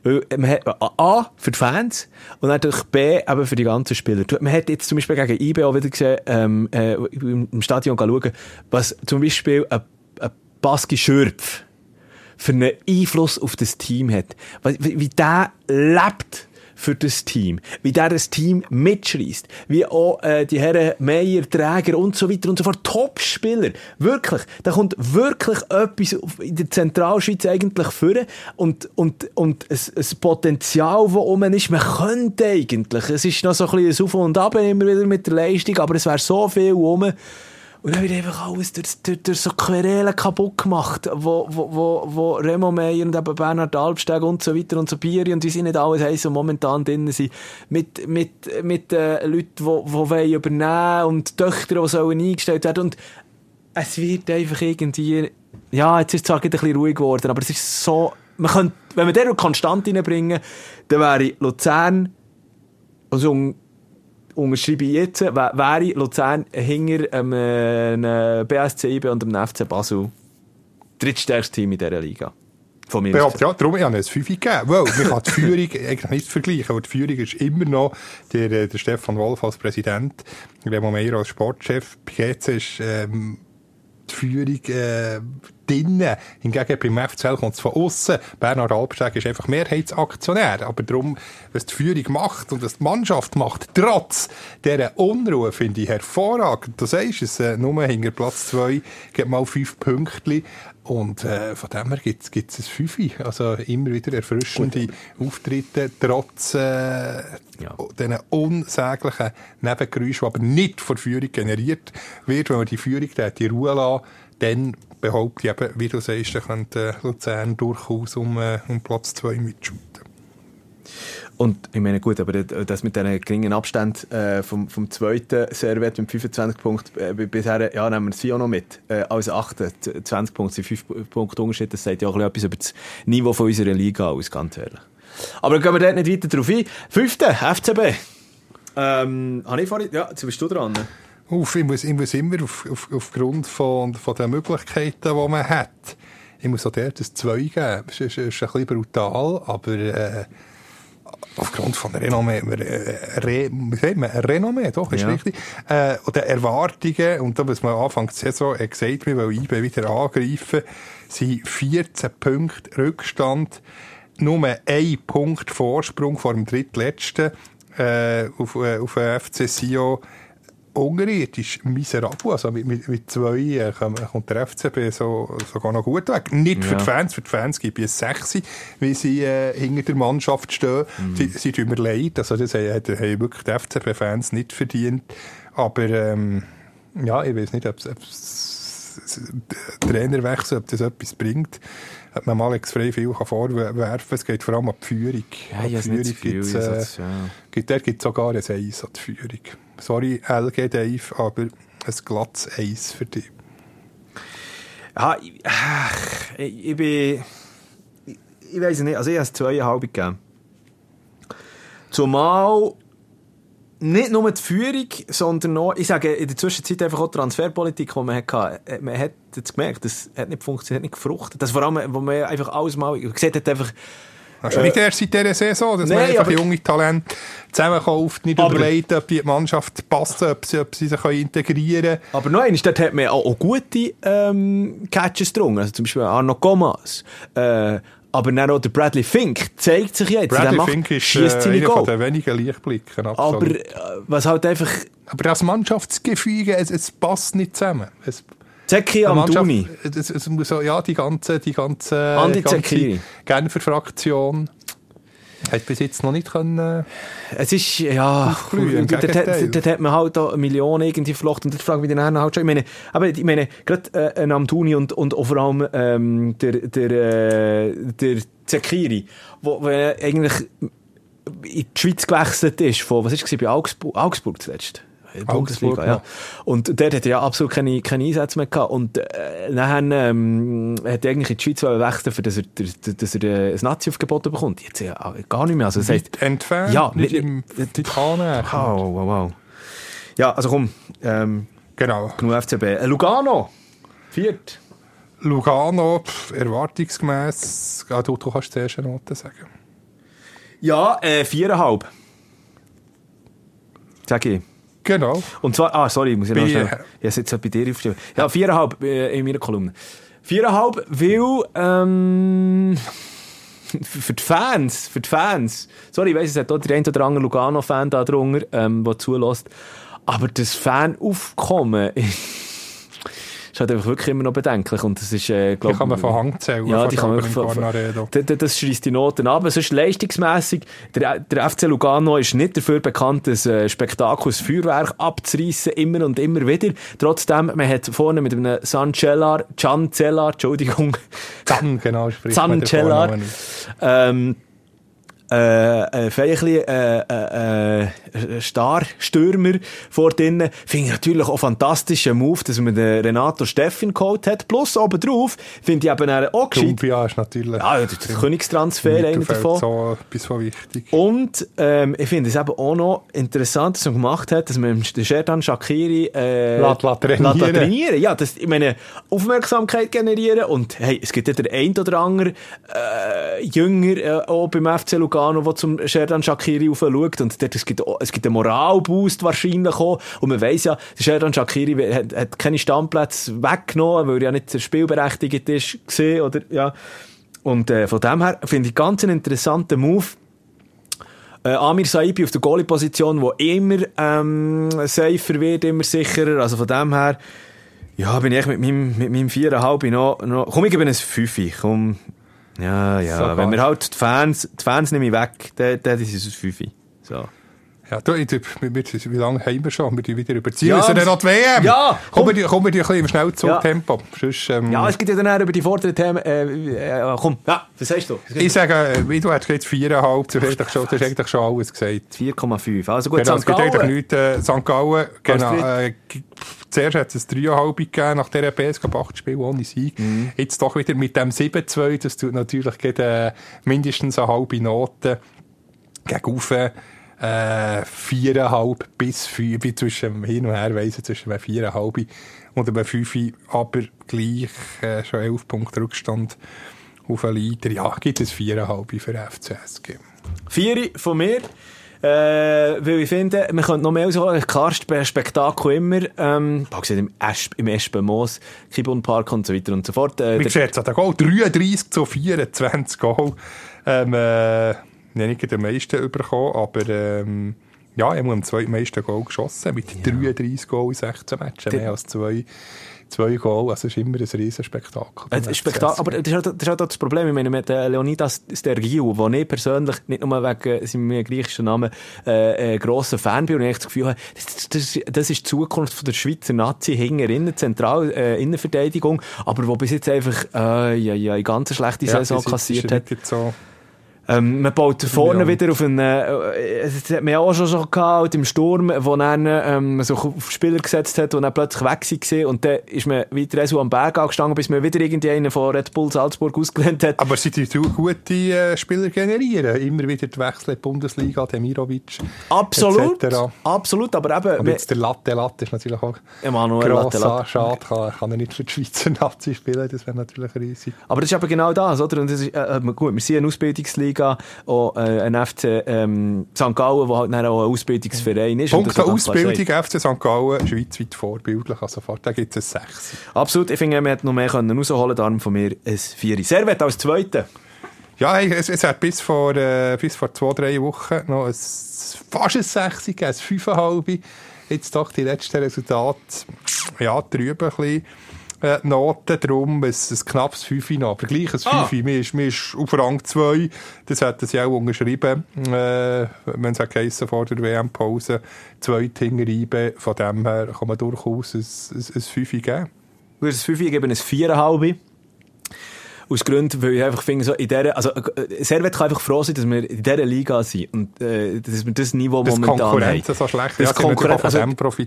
C: Weil hat, A, für die Fans und natürlich B, eben für die ganzen Spieler. Man hat jetzt zum Beispiel gegen IB auch wieder gesehen, ähm, äh, im Stadion schauen, was zum Beispiel ein, ein Baski Schürpf für einen Einfluss auf das Team hat. Wie, wie der lebt für das Team. Wie der das Team mitschreist. Wie auch äh, die Herren Meier, Träger und so weiter und so fort. Top-Spieler. Wirklich. Da kommt wirklich etwas in der Zentralschweiz eigentlich vor. Und, und, und ein, ein Potenzial, das oben ist, man könnte eigentlich. Es ist noch so ein bisschen ein Auf und Ab immer wieder mit der Leistung, aber es wäre so viel rum. Und dann wird einfach alles durch, durch, durch so Querelen kaputt gemacht, wo, wo, wo, wo Remo Meyer und eben Bernhard Albsteg und so weiter und so Bieri und wie sie nicht alles haben, so momentan drin sind, mit, mit, mit äh, Leuten, die, die übernehmen und Töchter, die sollen eingestellt werden. Und es wird einfach irgendwie, ja, jetzt ist es zwar ein bisschen ruhig geworden, aber es ist so, man könnte, wenn wir den konstant reinbringen, dann wäre Luzern, also unterschreibe ich jetzt, wäre Luzern hinter ähm, einem BSC IB und dem FC Basel drittstärkstes Team in dieser Liga.
D: Von mir ja, ja, darum habe ich es 5 gegeben. Man kann die Führung eigentlich nicht vergleichen, aber die Führung ist immer noch der, äh, der Stefan Wolf als Präsident, Remo Meyer als Sportchef. Jetzt ist ähm, Führung äh, drinnen. Hingegen beim FCL kommt es von außen. Bernhard Albsteg ist einfach Mehrheitsaktionär. Aber darum, was die Führung macht und was die Mannschaft macht, trotz dieser Unruhe, finde ich hervorragend. Du sagst es, äh, nur hinter Platz 2 gibt mal fünf Punkte. Und äh, von dem her gibt es ein Fünfi. Also immer wieder erfrischende Auftritte, trotz äh, ja. diesen unsäglichen Nebengeräuschen, die aber nicht von Führung generiert wird. Wenn man die Führung die Ruhe lässt, dann behaupte ich eben, wie du sagst, dann könnte Luzern durchaus um, äh, um Platz 2 mitschuten.
C: Und ich meine, gut, aber das mit diesen geringen Abständen äh, vom, vom zweiten Servet mit 25 Punkten äh, bisher, ja, nehmen wir sie auch noch mit. Äh, als achte, 20 Punkte sind 5 Punkte Unterschied. Das sagt ja auch etwas über das Niveau von unserer Liga aus, ganz ehrlich. Aber gehen wir dort nicht weiter drauf ein. Fünfte, FCB. Ähm, habe ich vorhin, ja, jetzt bist du dran.
D: Uff, ich, muss, ich muss immer auf, auf, aufgrund von, von den Möglichkeiten, die man hat, ich muss auch dort ein 2 geben. Es ist, ist, ist ein bisschen brutal, aber äh, aufgrund von Renommee, äh, Re, wie sagt man, Renommee, doch, ist ja. richtig, äh, oder Erwartungen, und da muss man Anfang der Saison äh, gesagt, wir wollen IB wieder angreifen, sind 14 Punkte Rückstand, nur ein Punkt Vorsprung vor dem drittletzten äh, auf, äh, auf FC Sion unterirdisch miserabel. Also mit, mit, mit zwei äh, kommt der FCB so, sogar noch gut weg. Nicht für ja. die Fans, für die Fans gibt es sechs, wie sie äh, hinter der Mannschaft stehen. Mhm. Sie, sie tun mir leid, also das haben, haben wirklich die FCB-Fans nicht verdient. Aber ähm, ja, ich weiß nicht, ob es Trainerwechsel, ob das etwas bringt. Ob man Alex Frey viel vorwerfen kann. Es geht vor allem um die Führung.
C: Ja, ja, Führung gibt's, äh, ja.
D: gibt, der gibt sogar ein Eis an die Führung. Sorry, LG Dave, aber ein glattes Eis für dich.
C: Ja, ich, ich, ich bin. Ich, ich weiß nicht, also ich habe es zweieinhalb gegeben. Zumal nicht nur die Führung, sondern auch, ich sage in der Zwischenzeit einfach auch die Transferpolitik, die man hatte. Äh, man hat jetzt gemerkt, das hat nicht funktioniert, hat nicht gefruchtet. Das vor allem, wo man einfach alles mal, sieht hat einfach,
D: das ist äh, nicht erst seit dieser Saison, dass nee, man einfach junge Talente zusammenkauft, nicht aber, überlegt, ob die Mannschaft passt, ob sie, ob sie sich integrieren können.
C: Aber noch eines, dort hat man auch, auch gute ähm, Catches drin, also zum Beispiel Arno Gomas, äh, aber dann auch der Bradley Fink zeigt sich jetzt.
D: Bradley macht, Fink ist äh, einer von den wenigen Lichtblicken.
C: Absolut. Aber äh, was halt einfach...
D: Aber das Mannschaftsgefüge, es, es passt nicht zusammen. Es, Es muss so, ja, die ganze, die ganze,
C: Andi ganze
D: Genfer Fraktion hat bis jetzt noch nicht können.
C: Es ist, ja, dort, hat man halt da Millionen irgendwie verlocht und dort frage ich mich dann halt schon, ich meine, aber ich meine, gerade äh, ein Amtuni und, und vor allem ähm, der, der, äh, der Zekiri, wo, wo eigentlich in die Schweiz gewechselt ist, von, was ist es bei Augsburg, Augsburg zuletzt? Bundesliga, ja. Und dort hat er ja absolut keine, keine Einsätze mehr gehabt. Und äh, dann ähm, hat er eigentlich in die Schweiz wechseln, für dass er, dass er äh, ein Nazi-Aufgebot bekommt. Jetzt ja gar nicht mehr. Also, das heisst,
D: entfernt,
C: ja,
D: nicht, nicht im
C: Wow, wow, wow. Ja, also komm. Ähm,
D: genau.
C: Genug FCB. Äh, Lugano, viert.
D: Lugano, pff, erwartungsgemäß, ah, du, du kannst zuerst eine Note sagen.
C: Ja, äh, viereinhalb. Sag ich.
D: Genau.
C: Und zwar, ah, sorry, muss ich noch schnell, ich habe jetzt bei dir aufstellen. Ja, viereinhalb äh, in meiner Kolumne. Viereinhalb, weil, ähm, für die Fans, für die Fans, sorry, ich weiss, es hat auch der ein oder andere Lugano-Fan da drunter, ähm, der zulässt, aber das Fanaufkommen ist halt einfach wirklich immer noch bedenklich. Und das ist, äh,
D: glaub, die kann man von Hang zählen.
C: Ja, die kann man von, von, das, das schreist die Noten ab. Sonst leistungsmässig, der, der FC Lugano ist nicht dafür bekannt, ein äh, Spektakel, ein Feuerwerk abzureißen, immer und immer wieder. Trotzdem, man hat vorne mit einem Sancellar, Cellar, Entschuldigung.
D: Zan, genau,
C: spricht Cellar, ähm, äh, äh, vielleicht äh, äh, äh, Star-Stürmer vor drinnen. Finde ich natürlich auch fantastischer Move, dass man den Renato Steffin geholt hat. Plus obendrauf finde ich eben auch gescheit.
D: Kumpia ist natürlich...
C: Ja, der, Königstransfer einer davon.
D: so etwas von wichtig.
C: Und ähm, ich finde es eben auch noch interessant, dass man gemacht hat, dass man den Sherdan Shakiri äh,
D: la, la trainieren. La,
C: trainieren. Ja, das, ich meine, Aufmerksamkeit generieren und hey, es gibt ja der ein oder andere äh, Jünger äh, auch beim FC Lugano Lugano, der zum Sherdan Shakiri schaut. Und dort, es gibt, es gibt einen Moralboost wahrscheinlich auch. Und man weiss ja, der Sherdan Shakiri hat, hat keine Stammplätze weggenommen, weil er ja nicht spielberechtigt ist, gesehen, oder, ja. Und, äh, von dem her finde ich ganz einen interessanten Move. Äh, Amir Saibi auf der Goalie-Position, wo immer ähm, safer wird, immer sicherer. Also von dem her, ja, bin ich mit meinem, mit meinem 4,5 noch, noch, komm, ich gebe ein 5. Komm, ja, ja. So Wenn wir halt die Fans, die Fans nehmen weg, dann, dann ist es ein Fünfe. So.
D: Ja, du, ich, wir, wir, wie lange haben wir schon? Wir tun wieder überziehen.
C: Ja,
D: Ja, ist ja noch die WM?
C: Ja,
D: Kommen wir, die- kommen wir die ein bisschen im Schnellzugtempo. Sonst, ähm,
C: Ja, es gibt ja dann auch über die vorderen Themen. Äh, äh, komm, ja, was sagst du?
D: ich sage, äh, wie du hast gesagt, viereinhalb, du hast eigentlich schon, du hast eigentlich schon alles gesagt.
C: 4,5. Also gut,
D: Genau, es
C: St.
D: gibt eigentlich
C: Gallen.
D: nichts. Äh, St. Gallen, genau. Äh, zuerst hat es ein 3,5 gegeben, nach dieser PSK 8 Spiel ohne Sieg.
C: Mhm.
D: Jetzt doch wieder mit dem 7-2, das tut natürlich gegen, äh, mindestens eine halbe Note gegen äh, viereinhalb bis fünf, zwischen hin und her weiss ich, zwischen einem viereinhalb und einem fünf, aber gleich äh, schon elf Punkte Rückstand auf einen Leiter. Ja, gibt es viereinhalb für FCSG.
C: Vier von mir. Äh, weil ich finde, man könnte noch mehr ausholen. Klar, Spe- Spektakel immer. Ähm, im, Esp, im Espenmoos, Kibun Park und so weiter und so fort. Äh,
D: Wie
C: der-
D: gesagt, hat er Goal 33 zu 24 Goal. Ähm, äh, nicht den meisten bekommen, aber ähm, ja, er hat am zweitmeisten Goal geschossen, mit 33 Goal in 16 Matches, mehr als zwei, zwei Goal. Also es ist immer ein riesen Spektakel.
C: Äh, Spektakel, aber das ist, halt, das ist halt auch das Problem. Ich meine, mit äh, Leonidas Stergiou, wo ich persönlich, nicht nur wegen seinem griechischen Namen, äh, äh, grosser Fan bin und ich das Gefühl habe, das, das, das ist die Zukunft von der Schweizer Nazi hinten Zentral, äh, Innenverteidigung, aber wo bis jetzt einfach, äh, ja, ja, eine ganz schlechte
D: Ja,
C: Saison
D: jetzt
C: kassiert
D: er
C: hat.
D: So.
C: Ähm, man baut vorne
D: Ja.
C: wieder auf einen, äh, das hat man ja auch schon, schon gehabt, im Sturm, wo dann, ähm, so auf Spieler gesetzt hat und dann plötzlich weg war und dann ist man weiter so am Berg angestanden, bis man wieder irgendeinen von Red Bull Salzburg ausgelehnt hat.
D: Aber sie tun gute äh, Spieler generieren. Immer wieder die Wechsel in die Bundesliga, Demirovic.
C: Absolut, absolut, aber eben,
D: Aber jetzt der Latte, Latte ist natürlich auch
C: Emanuel Latte, Latte.
D: schade. Kann, kann er nicht für die Schweizer Nazi spielen, das wäre natürlich riesig.
C: Aber das ist eben genau das, oder? Und das ist, äh, äh, gut, wir sind eine Ausbildungsliga, auch äh, ein FC ähm, St. Gallen, der halt dann auch ein Ausbildungsverein ist.
D: Punkt der Ausbildung. FC St. Gallen, schweizweit vorbildlich. Also da gibt es ein 6.
C: Absolut, ich finde, man hätte noch mehr können rausholen darum von mir ein Vieri. Servet als Zweiter.
D: Ja, es, es hat bis vor, äh, bis vor zwei, drei Wochen noch ein, fast ein 6 gegeben, ein 5,5. Jetzt doch die letzten Resultate, ja, drüben ein bisschen. Äh, Noten, darum ein, ein knappes 5 noch, aber gleich ein 5.
C: Ah.
D: Mir, ist, mir ist auf Rang 2, das hat sie auch unterschrieben, äh, wenn es geheissen vor der WM-Pause, zwei Tingereiben, von dem her kann man durchaus ein, ein, ein 5 geben.
C: Du hast ein 5, ich gebe ein 4,5. Aus Gründen, weil ich einfach finde, so in dieser, also, äh, Servet kann einfach froh sein, dass wir in dieser Liga sind. Und, äh, dass wir das Niveau
D: Dass
C: momentan haben.
D: Konkurrenz so schlecht
C: Das
D: ja, haben
C: Konkurrenz, also,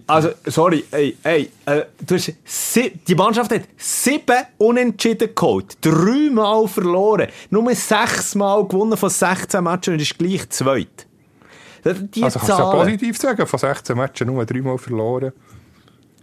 C: also, sorry, ey, ey, äh, du hast sie, die Mannschaft hat sieben Unentschieden geholt, dreimal verloren, nur sechsmal gewonnen von 16 Matches und ist gleich zweit. Das- Die
D: Also kannst du ja positiv sagen, von 16 Matchen nur dreimal verloren.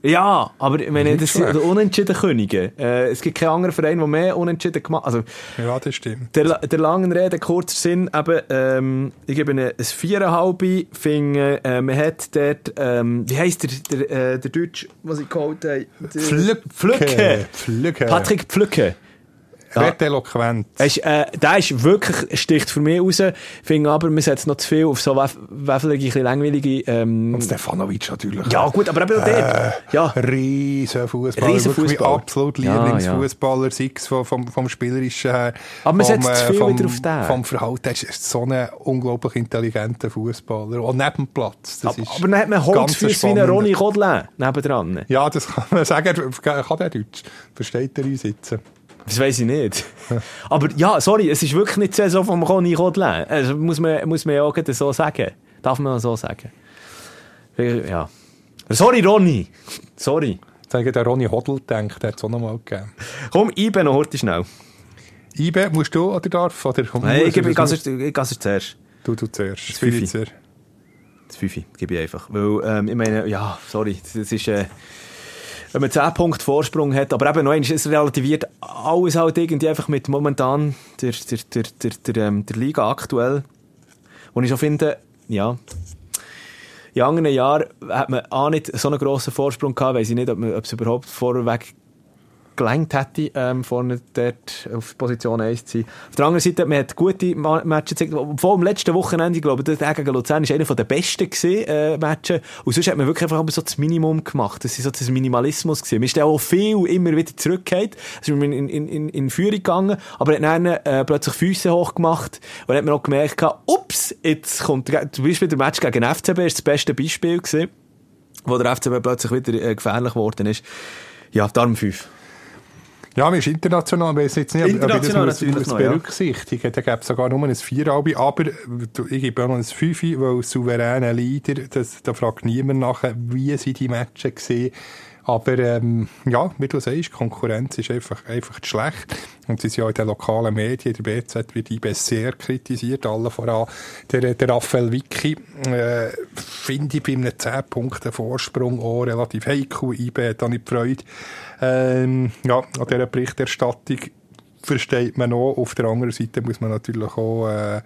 C: Ja, aber ich meine, das sind die unentschieden Könige. Äh, es gibt keinen anderen Verein, der mehr unentschieden gemacht Also,
D: Ja, das stimmt.
C: der, der langen Rede, kurzer Sinn, eben, ähm, ich gebe ein Viereinhalb, finde, äh, man hat dort, ähm, wie heisst der, der, äh, der Deutsch, was ich geholt habe?
D: Pflücke.
C: Pflücke.
D: Pflücke.
C: Patrick Pflücke. Ja.
D: Red eloquent.
C: Ist, äh, der ist wirklich, sticht für mich raus. Finde aber, man setzt noch zu viel auf so wef- weffelige, ein langweilige, ähm,
D: Und Stefanovic natürlich.
C: ja, gut, aber eben auch dort. Ja.
D: Riesen Fußballer.
C: Riesen Fußballer.
D: absolut
C: Ja,
D: Lieblingsfußballer, sei es vom, vom, vom Spielerischen her.
C: Aber man
D: vom,
C: setzt zu
D: äh,
C: viel
D: vom,
C: wieder auf den.
D: Vom Verhalten. Er ist so ein unglaublich intelligenter Fußballer. Und neben dem Platz. Das
C: Aber,
D: ist
C: aber dann hat man Holzfüße wie einen Ronny Kodlin nebendran.
D: Ja, das kann man sagen. Er Kann der Deutsch? Versteht er uns jetzt?
C: Das weiß ich nicht. Aber ja, sorry, es ist wirklich nicht die Saison vom Ronny Kodlin. Also muss man, muss man ja auch so sagen. Darf man auch so sagen. Ja. Sorry, Ronny. Sorry.
D: Ich der Ronny Hodl gedacht, der hat es auch noch mal gegeben.
C: Komm, Ibe noch heute schnell.
D: Ibe, musst du oder darf? Oder
C: Nein, ich gebe ich ich gehe zuerst.
D: Du, du zuerst.
C: Das Fünfi. Das Fünfi gebe ich einfach. Weil, ähm, ich meine, ja, sorry, das ist, äh, wenn man 10 Punkte Vorsprung hat, aber eben noch einmal, relativiert alles halt irgendwie einfach mit momentan der, der, der, der, der, ähm, der Liga aktuell. Und ich schon finde, ja, in anderen Jahren hat man auch nicht so einen grossen Vorsprung gehabt, weiss ich nicht, ob, man, ob es überhaupt vorweg gelangt hätte, ähm, vorne dort auf Position 1 zu sein. Auf der anderen Seite, man hat gute Ma Matches gezeigt, obwohl am letzten Wochenende, ich glaube, der gegen Luzern ist einer der besten gewesen, äh, Matches. Und sonst hat man wirklich einfach so das Minimum gemacht. Das ist so das Minimalismus gewesen. Man ist auch viel immer wieder zurückgekehrt. Also in, in, in, in Führung gegangen, aber hat dann äh, plötzlich Füße hochgemacht und hat man auch gemerkt, ups, jetzt kommt, zum Beispiel der Match gegen FCB ist das beste Beispiel gewesen, wo der FCB plötzlich wieder äh, gefährlich geworden ist. Ja, darum 5.
D: Ja, wir sind international, aber jetzt nicht,
C: international
D: das muss, muss berücksichtigen. Ja. Da gibt es sogar nur ein Vieralbi, aber ich gebe auch noch ein Fünfe, weil souveräne Leader, das, da fragt niemand nachher, wie sie die Matches gesehen aber ähm, ja, wie du sagst, Konkurrenz ist einfach, einfach schlecht. Und sie sind ja in den lokalen Medien, der BZ wird IB sehr kritisiert, alle voran der, der Raphael Vicky, äh, finde ich bei einem 10 Punkten Vorsprung auch relativ heikel. IB hat da nicht Freude. Ähm, ja, an dieser Berichterstattung versteht man auch. Auf der anderen Seite muss man natürlich auch äh,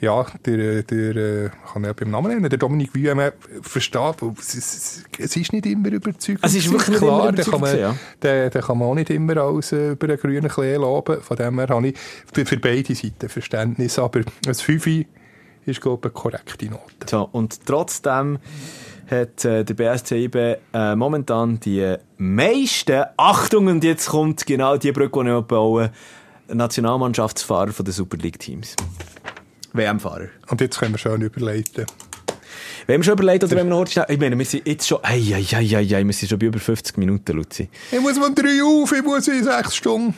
D: ja, der, der äh, kann ja beim Namen nennen, der Dominik Vuillemin versteht, es, es, es ist nicht immer überzeugend.
C: Es ist wirklich klar, man,
D: ja. den, den kann man auch nicht immer äh, über einen grünen Klee loben. Von dem her habe ich für, für beide Seiten Verständnis, aber ein Fünfe ist, glaube ich, eine korrekte Note.
C: So, und trotzdem hat äh, der BSC IB äh, momentan die meisten, Achtung, und jetzt kommt genau die Brücke, die ich bauen Nationalmannschaftsfahrer von den Super League-Teams. WM-Fahrer.
D: Und jetzt können wir schon überleiten.
C: Wir haben schon überlegt, oder wenn wir noch schnell, ich meine, wir sind jetzt schon, ei, ei, ei, ei, ei, wir sind schon bei über 50 Minuten, Luzi.
D: Ich muss mal drei auf, ich muss in sechs Stunden.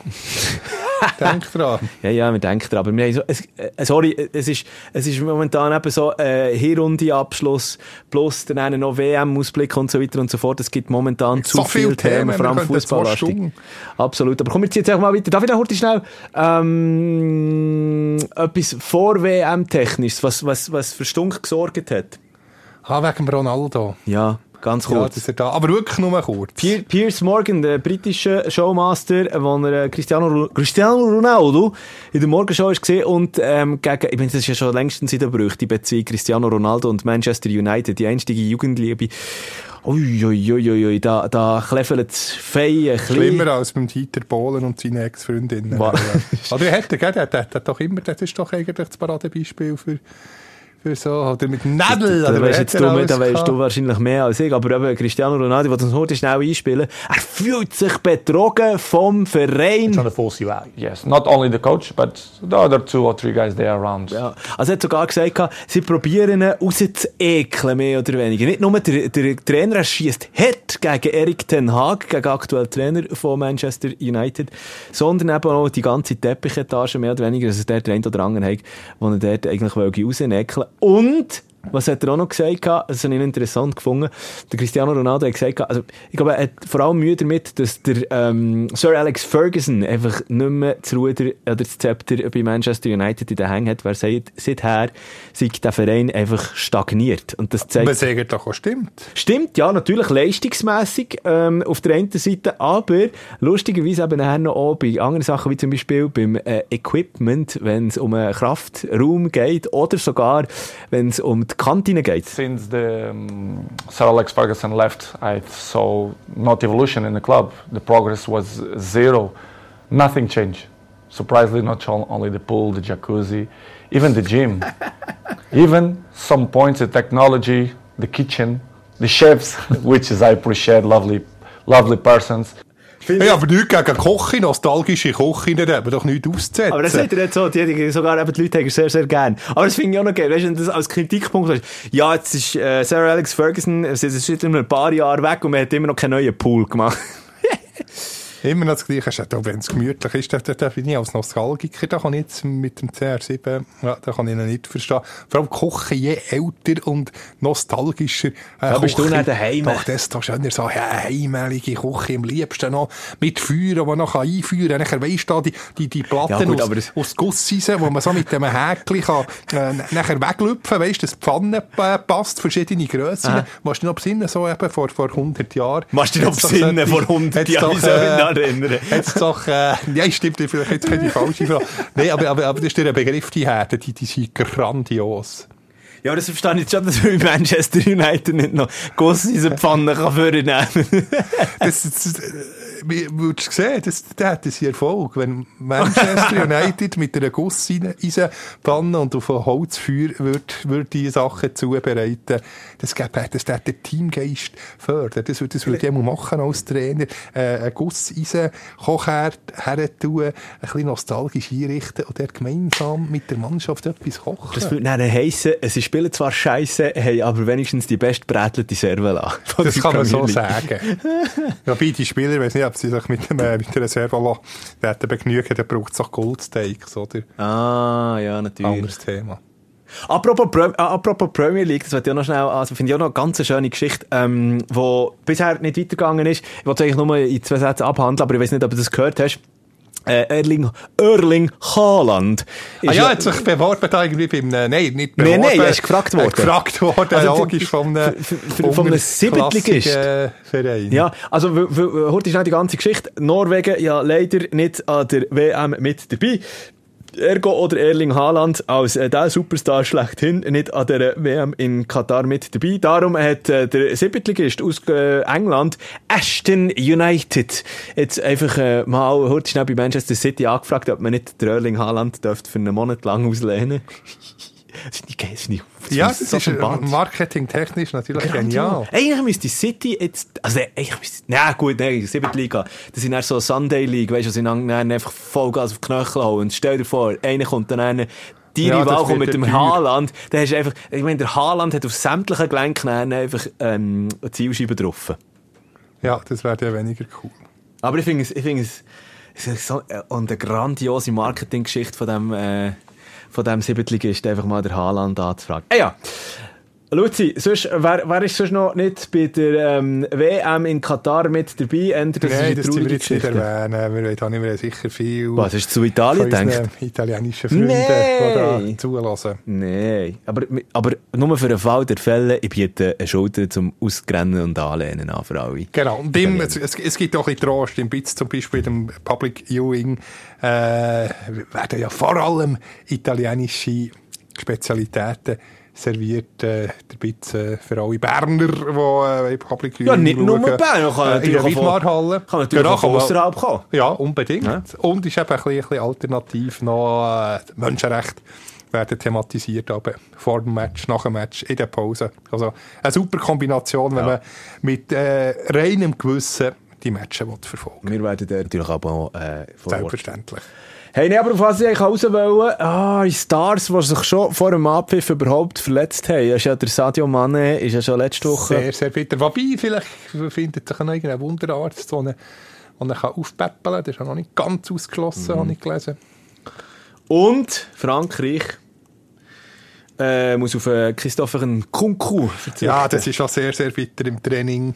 D: Denk dran.
C: Ja, ja, wir denken dran. Aber wir haben so, es, äh, sorry, es ist, es ist momentan eben so, äh, Hinrunde-Abschluss, plus dann noch WM-Ausblick und so weiter und so fort. Es gibt momentan zu so viele Themen, Themen, vor allem Fußballlastig. Absolut. Aber kommen wir jetzt einfach mal weiter. Darf ich heute schnell, ähm, etwas vor WM-technisches, was, was, was für Stunk gesorgt hat?
D: Ah, wegen Ronaldo.
C: Ja, ganz kurz.
D: Ja, da, aber wirklich nur kurz.
C: Pier, Piers Morgan, der britische Showmaster, wo er äh, Cristiano, Cristiano Ronaldo in der Morgenshow ist gesehen und ähm, gegen, ich meine, das ist ja schon längstens in der Brüche, die Beziehung Cristiano Ronaldo und Manchester United, die einstige Jugendliebe. Uiuiuiui, ui, ui, da, da kleffelt es fein
D: Schlimmer als beim Dieter Bohlen und seine Ex-Freundin. Oder er hat, er hat, er hat doch immer, das ist doch eigentlich das Paradebeispiel für für so, oder mit Nebel.
C: Da, da, weißt jetzt du, da weißt du wahrscheinlich mehr als ich, aber eben Cristiano Ronaldo, der das heute schnell einspielen, er fühlt sich betrogen vom Verein.
E: It's on a false value. Yes, not only the coach, but the other two or three guys there around.
C: Ja, also er hat sogar gesagt, sie probieren ihn rauszuekeln, mehr oder weniger. Nicht nur der, der Trainer, er schießt hart gegen Erik Ten Hag, gegen aktuellen Trainer von Manchester United, sondern eben auch die ganze Teppichetage, mehr oder weniger, also der Trainer oder andere hat, wo er dort eigentlich rausnekeln und was hat er auch noch gesagt? Das habe ich interessant gefunden. Der Cristiano Ronaldo hat gesagt, also, ich glaube, er hat vor allem Mühe damit, dass der ähm, Sir Alex Ferguson einfach nicht mehr das Ruder oder das Zepter bei Manchester United in den Hängen hat, weil seit, seither seit der Verein einfach stagniert. Und das zeigt...
D: Man sagt doch auch stimmt.
C: Stimmt, ja, natürlich leistungsmässig ähm, auf der einen Seite, aber lustigerweise eben nachher noch auch bei anderen Sachen, wie zum Beispiel beim äh, Equipment, wenn es um einen Kraftraum geht oder sogar, wenn es um die Kantine geht.
E: Since the um, Sir Alex Ferguson left, I saw not evolution in the club. The progress was zero. Nothing changed. Surprisingly, not only the pool, the jacuzzi, even the gym, even some points, the technology, the kitchen, the chefs, which is I appreciate, lovely, lovely persons.
D: Hey, aber nichts gegen Koche, nostalgische Koche, da haben wir doch nichts auszusetzen.
C: Aber das sagt er nicht so, die, sogar eben die Leute haben sehr, sehr gern. Aber das finde ich auch noch geil, weißt du, wenn du das als Kritikpunkt hast, ja, jetzt ist äh, Sarah Alex Ferguson, es ist jetzt ein paar Jahre weg und man hat immer noch keinen neuen Pool gemacht.
D: Immer noch das Gleiche. Auch wenn es gemütlich ist, da, da, bin ich als Nostalgiker, da kann ich jetzt mit dem CR7, ja, da kann ich ihn nicht verstehen. Vor allem kochen, je älter und nostalgischer äh,
C: Da bist du nicht daheim.
D: Doch, das doch schöner so, ja, heimelige Küche, am liebsten noch mit Feuer, das man noch einführen kann. Nachher weisst du, die, die, die Platten ja, gut, aus, das... aus Gusseisen, wo man so mit dem Häkchen kann, äh, nachher weglüpfen, weisst du, dass die Pfanne äh, passt, verschiedene Grössen. Machst du noch besinnen, so eben vor, vor 100 Jahren?
C: Machst du noch besinnen, vor 100 Jahren? Erinnern.
D: Jetzt doch, äh, ja, stimmt, vielleicht jetzt die falsche Frage. Nein, aber, aber, aber das ist der Begriff, die Härte, die, die sind grandios.
C: Ja, das verstehe ich jetzt schon, dass wir Manchester United nicht noch Guss in diese Pfanne kann vornehmen
D: das, das, wie würdest du sehen, das, das hätte sie Erfolg, wenn Manchester United mit einer Gusseisenpfanne und auf ein Holzfeuer würde, würde die Sachen zubereiten. Das gäbe, das hätte den Teamgeist fördern. Das, würde- das würde ich mal machen als Trainer. Äh, ein Gusseisen-Kochherd hertun, ein bisschen nostalgisch einrichten und dort gemeinsam mit der Mannschaft etwas kochen.
C: Das würde dann heissen, sie spielen zwar scheiße, haben aber wenigstens die bestbrätelte Servola. von
D: Das kann man so sagen. Wobei die Spieler, weiß nicht, ob sie sich mit, dem, äh, mit der Servola werden begnügen, dann braucht es auch Goldsteaks, oder?
C: Ah, ja, natürlich.
D: Anderes Thema.
C: Apropos, Pre äh, apropos Premier League, das ja noch schnell, also finde ich auch noch eine ganz schöne Geschichte, ähm, wo bisher nicht weitergegangen ist. Ich wollte es eigentlich nur in zwei Sätzen abhandeln, aber ich weiß nicht, ob du das gehört hast. Äh, Erling, Erling Haaland.
D: Ah ja, hat sich beworben da irgendwie beim, äh, nein, nicht
C: Nein,
D: beworben.
C: nein, er ist gefragt worden.
D: Äh, gefragt worden,
C: Also,
D: logisch, einem,
C: für- von einem Siebtligist.
D: unterklassigen Verein.
C: Ja, also, heute ist die ganze Geschichte. Norwegen ja leider nicht an der WM mit dabei. Ergo oder Erling Haaland als äh, der Superstar schlechthin nicht an der WM in Katar mit dabei. Darum hat äh, der Siebtligist aus äh, England, Ashton United, jetzt einfach äh, mal heute schnell bei Manchester City angefragt, ob man nicht den Erling Haaland dürfte für einen Monat lang auslehnen. Finde ich geil, ich das
D: Ja, das ist äh, marketingtechnisch natürlich
C: Genial.
D: genial.
C: Eigentlich müsste City jetzt, also eigentlich müsste, na gut, nein, siebte Liga, das sind dann so Sunday League, weißt du, sie dann einfach Vollgas auf die Knöchel hauen. Und stell dir vor, einer kommt dann einer, die
D: Ja,
C: Rival kommt mit dem
D: teuer.
C: Haaland, dann hast einfach, ich meine, der Haaland hat auf sämtlichen Gelenken einfach, ähm, eine Zielscheibe getroffen.
D: Ja, das wäre ja weniger cool.
C: Aber ich finde es, ich finde es, so, und eine grandiose Marketinggeschichte von dem, äh, von dem Siebtligist, einfach mal der Haaland anzufragen. Ah ja. Luzi, sonst, wer, wer ist sonst noch nicht bei der ähm, WM in Katar mit dabei? Änder, das
D: Nein,
C: ist
D: das sind wir jetzt nicht erwähnen. Wir wollen auch nicht mehr sicher viel
C: Was, du zu Italien
D: unseren italienischen Freunden,
C: Nein.
D: die da zulassen.
C: Nein, aber, aber nur für den Fall der Fälle, ich biete eine Schulter zum Ausgrennen und Anlehnen an für alle.
D: Genau. Und im, es, es, es gibt auch ein bisschen Trost. Im BITS zum Beispiel, im Public Viewing, äh, werden ja vor allem italienische Spezialitäten serviert. Äh, der BITS äh, für alle Berner, die äh, Public
C: Ja, nicht nur. Berner, kann
D: äh, in der Wiedmarhalle.
C: Kann natürlich
D: Genau,
C: auch außerhalb kommen.
D: Ja, unbedingt.
C: Ja.
D: Und ist eben ein bisschen, ein bisschen alternativ noch äh, Menschenrechte werden thematisiert, aber vor dem Match, nach dem Match, in der Pause. Also eine super Kombination, wenn
C: Ja.
D: man mit äh, reinem Gewissen die Matches will verfolgen
C: Wir werden natürlich aber auch äh, vor Ort
D: Selbstverständlich.
C: Hey, nee, aber auf was ich eigentlich raus wollte, ah, die Stars, die sich schon vor dem Abpfiff überhaupt verletzt haben. Das ist ja der Sadio Mane, ist ja schon letzte Woche.
D: Sehr, sehr bitter. Wobei, vielleicht findet sich noch irgendein Wunderarzt, der ihn, aufpäppeln kann. Das ist ja noch nicht ganz ausgeschlossen,
C: Mhm.
D: habe ich gelesen.
C: Und Frankreich äh, muss auf äh, Christopher Nkunku verzichten.
D: Ja, das ist schon sehr, sehr bitter im Training.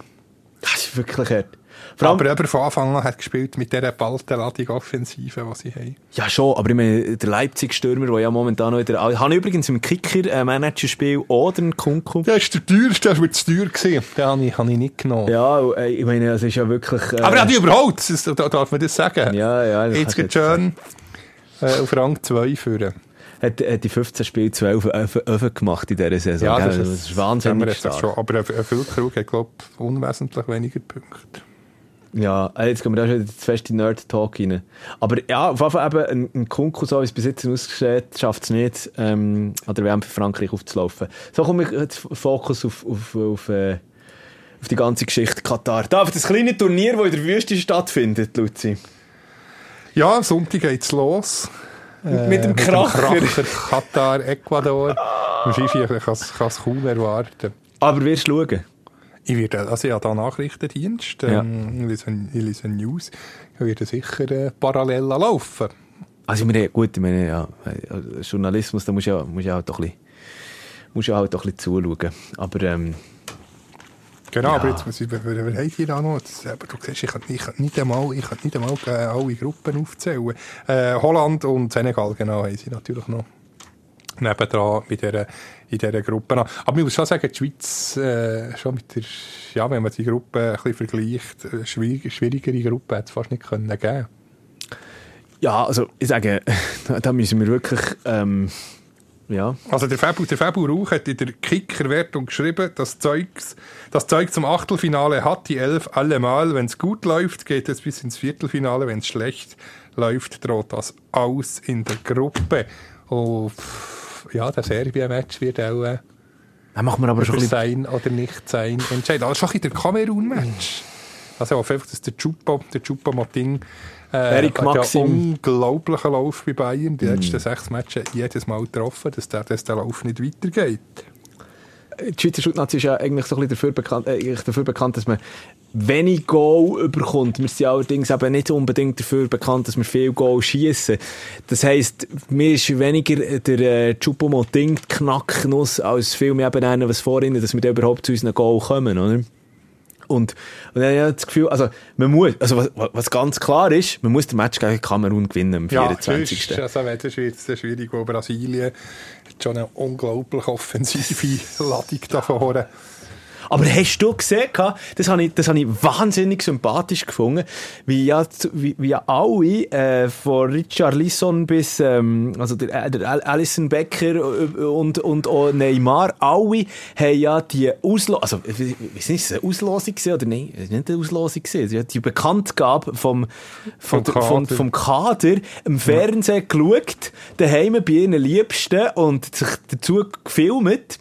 C: das ist wirklich hart. Vor allem,
D: Aber eben von Anfang an hat gespielt mit dieser baltenladung Offensive, die sie haben.
C: ja schon, aber ich meine, der Leipzig-Stürmer, der ja momentan noch wieder... Ich habe übrigens im Kicker ein Managerspiel oder einen Nkunku.
D: Der ist der teuerste, das war zu teuer. gewesen. Den habe ich, habe ich nicht genommen.
C: Ja, ich meine, es ist ja wirklich... Äh,
D: Aber er hat die überholt, das, da darf man das sagen.
C: Ja, ja.
D: Jetzt geht schön äh, auf Rang 2 führen.
C: hat, hat die 15 Spiele 12 Öfen, gemacht in dieser Saison.
D: Ja, das,
C: das ist wahnsinnig stark.
D: schon. Aber ein Füllkrug hat, glaube ich, unwesentlich weniger Punkte.
C: Ja, äh, jetzt gehen wir da schon zu fest in Nerd-Talk rein. Aber ja, auf jeden Fall eben ein, ein Kunku, so wie es bis jetzt ausgestellt schafft es nicht, ähm, an der WM für Frankreich aufzulaufen. So komme ich jetzt Fokus auf, auf, auf, äh, auf die ganze Geschichte Katar. Da, auf das kleine Turnier, das in der Wüste stattfindet, Luzi.
D: Ja, am Sonntag geht's los. Äh,
C: Mit dem Kracher.
D: Kracher Katar, Ecuador. Im Skifahren kann es kaum erwarten.
C: Aber wirst du schauen?
D: Ich werde, also ich habe da Nachrichtendienst, ähm, ich, lese, ich lese News, ich werde sicher äh, parallel laufen.
C: Also ich meine, gut, ich meine, ja, äh, Journalismus, da musst du ja, musst ja halt doch ein bisschen, musst ja halt ein bisschen zuschauen. Aber ähm,
D: Genau,
C: Ja.
D: aber jetzt muss ich, wer, wer hat hier auch noch? Das, aber du siehst, ich kann, ich kann nicht einmal, ich kann nicht einmal äh, alle Gruppen aufzählen. Äh, Holland und Senegal, genau, haben sie natürlich noch nebendran bei dieser, in dieser Gruppe. noch. Aber ich muss schon sagen, die Schweiz, äh, schon mit der, ja, wenn man die Gruppe ein bisschen vergleicht, eine schwierig, schwierigere Gruppe hätte es fast nicht können geben
C: Ja, also ich sage, da- müssen wir wirklich ähm, Ja.
D: Also der Fabu, der Fabu Rauch hat in der Kickerwertung geschrieben, das Zeug, das Zeug zum Achtelfinale hat die Elf allemal. Wenn es gut läuft, geht es bis ins Viertelfinale. Wenn es schlecht läuft, droht das aus in der Gruppe. Und ja, das Serbien-Match wird auch äh,
C: Dann machen wir aber schon ein bisschen...
D: sein oder nicht sein entscheiden. Aber schon in der Kamerun-Match. Also auf einfach, dass der Chupa, der Chupa Moting äh, hat ja
C: Maxim.
D: unglaublichen Lauf bei Bayern. Die letzten sechs Matches jedes Mal getroffen, dass der, dass der Lauf nicht weitergeht.
C: die Schweizer Schutnazi ist ja eigentlich so ein bisschen dafür bekannt, äh, dafür bekannt, dass man wenig Goal überkommt. Wir sind allerdings eben nicht unbedingt dafür bekannt, dass wir viel Goal schießen. Das heisst, mir ist weniger der äh, Choupo-Moting die Knacknuss als viel mehr eben einer, was vorhin, dass wir da überhaupt zu unseren Goal kommen, oder? Und, und dann habe ich das Gefühl, also, man muss, also, was, was ganz klar ist, man muss den Match gegen Kamerun gewinnen am 24.
D: sonst, also, wenn, wird es schwierig, wo Brasilien hat schon eine unglaublich offensive Ladung da vorne.
C: Aber hast du gesehen, das habe ich, das habe ich wahnsinnig sympathisch gefunden, wie ja, wie, wie ja alle, äh, von Richard Lisson bis, ähm, also der, äh, der Al- Alison Becker äh, und, und auch Neymar, alle haben ja die Auslosung, also, nicht, ist es eine Auslosung gewesen oder nein, es ist nicht eine Auslosung gewesen, die Bekanntgabe vom, vom,
D: Vom
C: der- vom,
D: Kader.
C: vom Kader im Fernsehen geschaut, daheim bei ihren Liebsten und sich dazu gefilmt.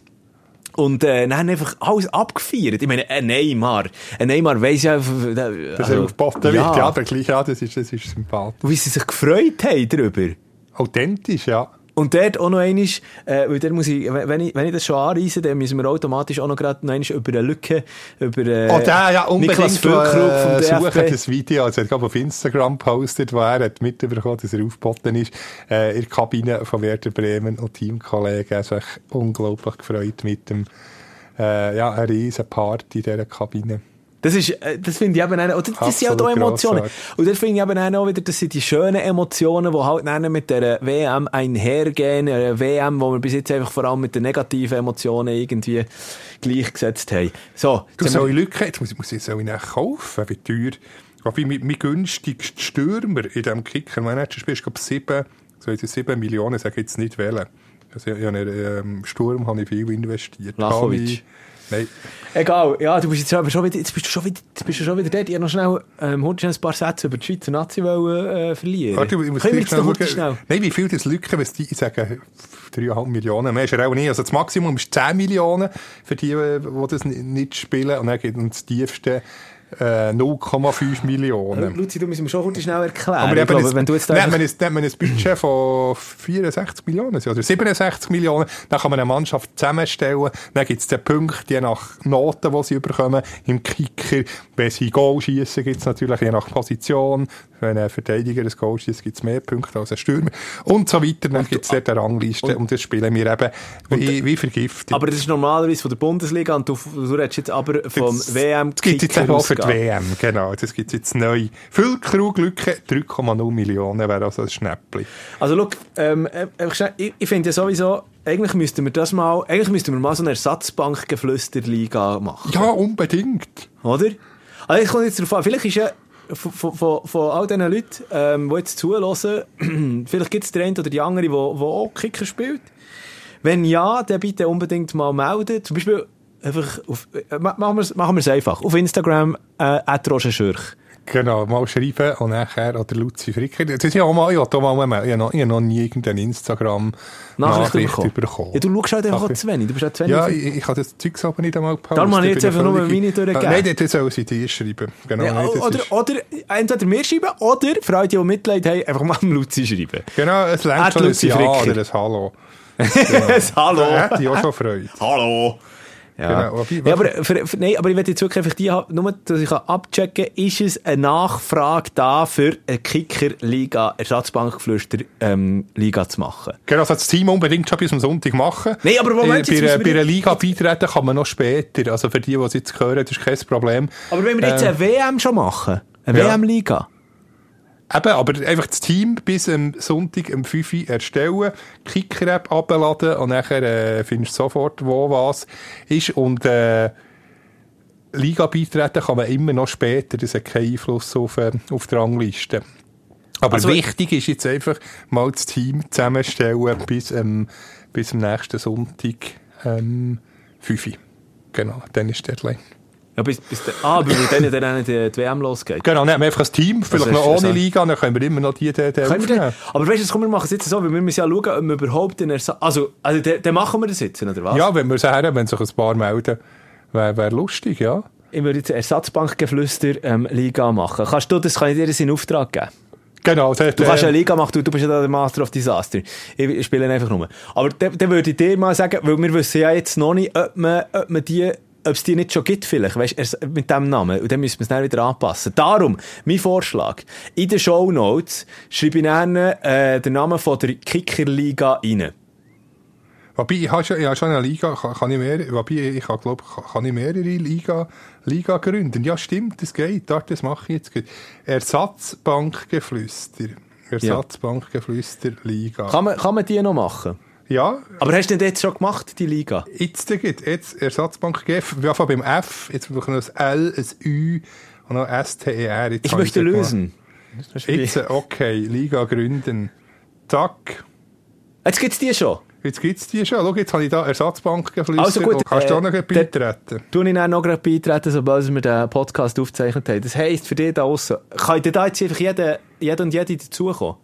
C: Und äh, dann einfach alles abgefeiert. Ich meine, ein Neymar. Ein Neymar weiss ja... äh,
D: Dass er aufgeboten wird, ja, aber gleich, ja, das ist, das ist sympathisch.
C: Wie sie sich gefreut haben darüber.
D: Authentisch, ja.
C: Und dort auch noch einmal, äh, weil der muss ich, wenn ich, wenn ich das schon anreise, dann müssen wir automatisch auch noch gerade noch einmal über eine Lücke, über äh,
D: Oh, der, ja,
C: Niklas
D: unbedingt
C: Füllkrug
D: äh,
C: vom
D: suchen,
C: DFB.
D: das Video. Also, er hat auf Instagram gepostet, wo er hat mitbekommen, dass er aufgeboten ist, äh, in der Kabine von Werder Bremen und Teamkollegen. Sich unglaublich gefreut mit dem, äh, ja, eine riesen Party in dieser Kabine.
C: Das ist, äh, das finde ich eben auch, oder das sind auch Emotionen.
D: grossartig.
C: Und das finde ich eben auch wieder, das sind die schönen Emotionen, die halt dann mit der WM einhergehen, eine WM, wo wir bis jetzt einfach vor allem mit den negativen Emotionen irgendwie gleichgesetzt haben. So,
D: Du soll ich Lücke, jetzt muss ich, muss ich, soll ich kaufen, wie teuer. Wie mein, mein günstigster Stürmer in diesem Kicker-Manager-Spiel ist, glaube ich, 7, so jetzt 7 Millionen, sage ich jetzt nicht wählen. Also, ich, habe, ähm, Sturm habe ich viel investiert.
C: Lachovic.
D: Nein,
C: Egal, ja, du bist jetzt aber schon wieder, jetzt bist du schon wieder, jetzt bist du schon wieder dort. Ich habe noch schnell, ähm, ein paar Sätze über die Schweizer Nazi wollen, äh, verlieren.
D: Warte, ich muss
C: Können wir
D: schnell
C: schnell?
D: Nein, wie viel das Lücke, was die sagen, 3,5 Millionen. Mehr ist er auch nicht. Also das Maximum ist 10 Millionen für die, die das ni- nicht spielen. Und dann gibt es das tiefste äh, 0,5 Millionen.
C: Luzi, du musst mir schon heute schnell erklären.
D: Aber
C: ich
D: eben
C: glaube,
D: ein,
C: wenn du jetzt da
D: nimmt man,
C: einfach-
D: ein, nimmt man ein Budget von 64 Millionen oder 67 Millionen, dann kann man eine Mannschaft zusammenstellen, dann gibt es den Punkt, je nach Noten, die sie bekommen, im Kicker, wenn sie Goal schießen, gibt es natürlich je nach Position, wenn ein Verteidiger ein Goal schießt, gibt es mehr Punkte als ein Stürmer und so weiter, dann gibt es dort eine Rangliste und, das spielen wir eben wie, wie vergiftet.
C: aber das ist normalerweise von der Bundesliga und du, du redest jetzt aber vom
D: Jetzt- Für die. WM, genau. Das gibt es jetzt neu. Füllkruglücke, 3,0 Millionen wäre also ein Schnäppli.
C: Also, look, ähm, äh, ich, ich finde ja sowieso, eigentlich müssten wir das mal, eigentlich müssten wir mal so eine Ersatzbankgeflüsterliga machen.
D: Ja, unbedingt.
C: Oder? Also, ich komme jetzt darauf an, vielleicht ist ja von, von, von, von all diesen Leuten, ähm, die jetzt zuhören, vielleicht gibt es den einen oder die andere, der auch Kicker spielt. Wenn ja, dann bitte unbedingt mal melden. Zum Beispiel einfach auf, äh, ma- machen wir es machen wir's einfach. Auf Instagram, äh, @rogenschürch.
D: Genau, mal schreiben und nachher oder Luzi Fricker. Das ist ja auch mal, ich habe noch, ich habe noch nie irgendeine Instagram-Nachricht bekommen.
C: Ja, du schaust halt einfach zu wenig. Du bist auch zu wenig.
D: Ja, ich, ich habe das Zeug aber nicht einmal gepostet.
C: Darum habe ich jetzt einfach nur meine durchgegeben.
D: Ah, Nein, das soll sie dir schreiben. Genau,
C: Ja,
D: nein,
C: oder,
D: ist,
C: oder entweder mir schreiben oder für alle, die Mitleid haben, einfach mal dem Luzi schreiben.
D: genau, es längt schon ein Ja oder ein Hallo.
C: Hallo.
D: Da hätte ich auch schon Freude.
C: Hallo. Ja.
D: Genau,
C: ja, aber, für, für, nein, aber ich will jetzt wirklich einfach die haben, nur, dass ich kann abchecken ist es eine Nachfrage da für eine Kicker-Liga, Ersatzbankgeflüster, ähm, Liga zu machen?
D: Genau, also das Team unbedingt schon bis am Sonntag machen.
C: Nein, aber Moment,
D: Äh,
C: jetzt
D: bei, bei
C: wir-
D: einer Liga beitreten kann man noch später. Also für die, die es jetzt hören, das ist kein Problem.
C: Aber wenn wir jetzt
D: Äh,
C: eine WM schon machen, eine
D: ja.
C: WM-Liga,
D: Eben, aber einfach das Team bis am Sonntag um 5 Uhr erstellen, Kicker-App abladen und nachher äh, findest du sofort, wo was ist. Und äh, Liga beitreten kann man immer noch später, das hat keinen Einfluss auf, äh, auf die Rangliste. Aber
C: Also-
D: wichtig ist jetzt einfach mal das Team zusammenstellen bis, ähm, bis am nächsten Sonntag ähm, 5 Uhr. Genau, dann ist die Deadline.
C: Ja, bis, bis der, ah, weil dann, dann die, die WM losgeht.
D: Genau, dann haben wir einfach ein Team, vielleicht noch ohne Liga, dann können wir immer noch die, die, aufnehmen.
C: aber weißt du, komm, wir machen es jetzt so, weil wir müssen ja schauen, ob wir überhaupt den Ersatz... Also, also dann, dann machen wir das jetzt, oder was?
D: Ja, wenn wir es haben, wenn sich ein paar melden, wäre wär lustig, ja.
C: Ich würde jetzt Ersatzbankgeflüster ähm, Liga machen. Kannst du das, kann ich dir das in Auftrag geben?
D: Genau, das,
C: Du kannst ja eine Liga machen, du, du bist ja der Master of Disaster. Ich spiele einfach nur. Aber dann, dann würde ich dir mal sagen, weil wir wissen ja jetzt noch nicht, ob man, ob man die ob es die nicht schon gibt, vielleicht, weißt, mit dem Namen. Und dann müssen wir es dann wieder anpassen. Darum, mein Vorschlag. In den Shownotes schreibe ich dann, äh, den Namen von der Kickerliga rein.
D: Wobei, ich habe schon, ich habe schon eine Liga, kann, kann ich mehr, wobei, ich habe, glaub, kann, ich mehrere Liga, Liga gründen. Ja, stimmt, das geht. Das mache ich jetzt. gut. Ersatzbankgeflüster. Ersatzbankgeflüster Liga.
C: Kann man, kann man die noch machen?
D: Ja,
C: Aber hast du denn jetzt schon gemacht, die Liga?
D: jetzt geht jetzt Ersatzbank GF. Wir fangen beim F, jetzt brauchen wir noch ein L, ein Ü und noch STER. Jetzt
C: Ich möchte
D: gemacht.
C: lösen.
D: Jetzt, okay, Liga gründen. Zack.
C: Jetzt gibt es die schon.
D: Jetzt gibt es die schon. Schau, jetzt habe ich da Ersatzbank geflüstert.
C: Also gut,
D: kannst du
C: äh,
D: auch noch beitreten?
C: Tue ich dann noch gerade beitreten, sobald wir den Podcast aufgezeichnet haben. Das heisst, für dich da aussen, kann da jetzt einfach jeder, jeder und jede dazukommen?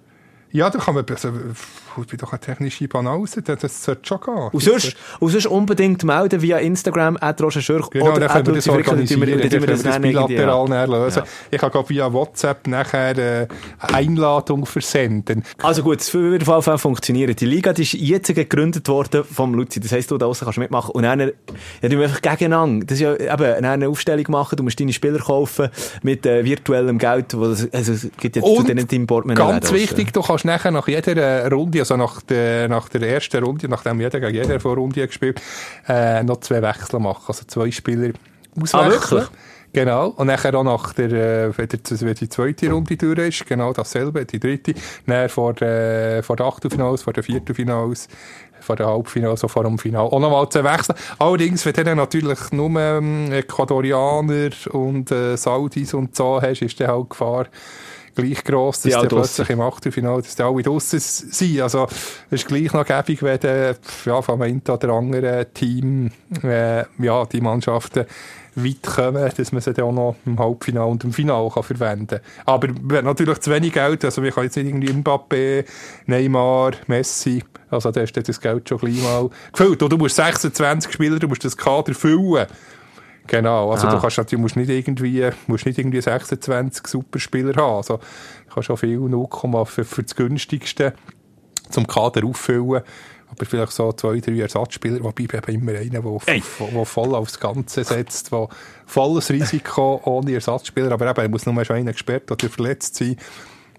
D: Ja, da kann man, also, ich bin doch eine technische Banause, das, das sollte schon gehen.
C: Und sonst, und sonst unbedingt melden via Instagram, @rogerschürch
D: Genau, dann können wir das
C: Luzi Fricker, dann tun wir-
D: dann
C: tun wir
D: das
C: irgendwie,
D: bilateral
C: ja.
D: lösen.
C: Ja.
D: Ich kann glaub, via WhatsApp nachher äh, eine Einladung versenden.
C: Also gut, es würde auf jeden Fall funktionieren. Die Liga die ist jetzt gegründet worden vom Luzi. Das heisst, du da draussen kannst mitmachen. Und dann, ja, wir einfach gegeneinander. Das ist ja eben eine Aufstellung machen. Du musst deine Spieler kaufen mit äh, virtuellem Geld. Wo das, also, es gibt jetzt
D: Und
C: zu denen Portemonnaie.
D: Ganz wichtig, du kannst nachher nach jeder äh, Runde, also nach der, nach der ersten Runde, nachdem jeder gegen jeder Vorrunde hat gespielt, äh, noch zwei Wechsel machen. Also zwei Spieler auswechseln.
C: Ah?
D: Genau. Und nachher auch nach der, äh, wenn, der, wenn die zweite Runde durch ist, genau dasselbe, die dritte. Dann vor, der, vor der Achtelfinals, vor der Viertelfinals, vor der Halbfinals, so vor dem Final. Auch nochmal zwei Wechsel. Allerdings, wenn du dann natürlich nur ähm, Ecuadorianer und äh, Saudis und so hast, ist dann halt Gefahr, gleich gross, dass
C: Die
D: plötzlich im Achtelfinale, dass die alle draussen sind. Also, es ist gleich noch gäbig, wenn du, ja, vom einen oder anderen Team, äh, ja, die Mannschaften weit kommen, dass man sie dann auch noch im Halbfinale und im Finale kann verwenden kann. Aber natürlich zu wenig Geld, also wir können jetzt nicht irgendwie Mbappé, Neymar, Messi, also da ist dann das Geld schon gleich mal gefüllt. Oder du musst 26 Spieler, du musst das Kader füllen. Genau, also
C: Ah.
D: du kannst natürlich, musst nicht irgendwie, musst nicht irgendwie 26 Superspieler haben. Also, du kannst schon viel 0, für, für das günstigste zum Kader auffüllen. Aber vielleicht so zwei, drei Ersatzspieler, wobei eben immer der,
C: Ey.
D: der voll aufs Ganze setzt, der volles Risiko ohne Ersatzspieler, aber eben, er muss nur schon einen gesperrt oder verletzt sein.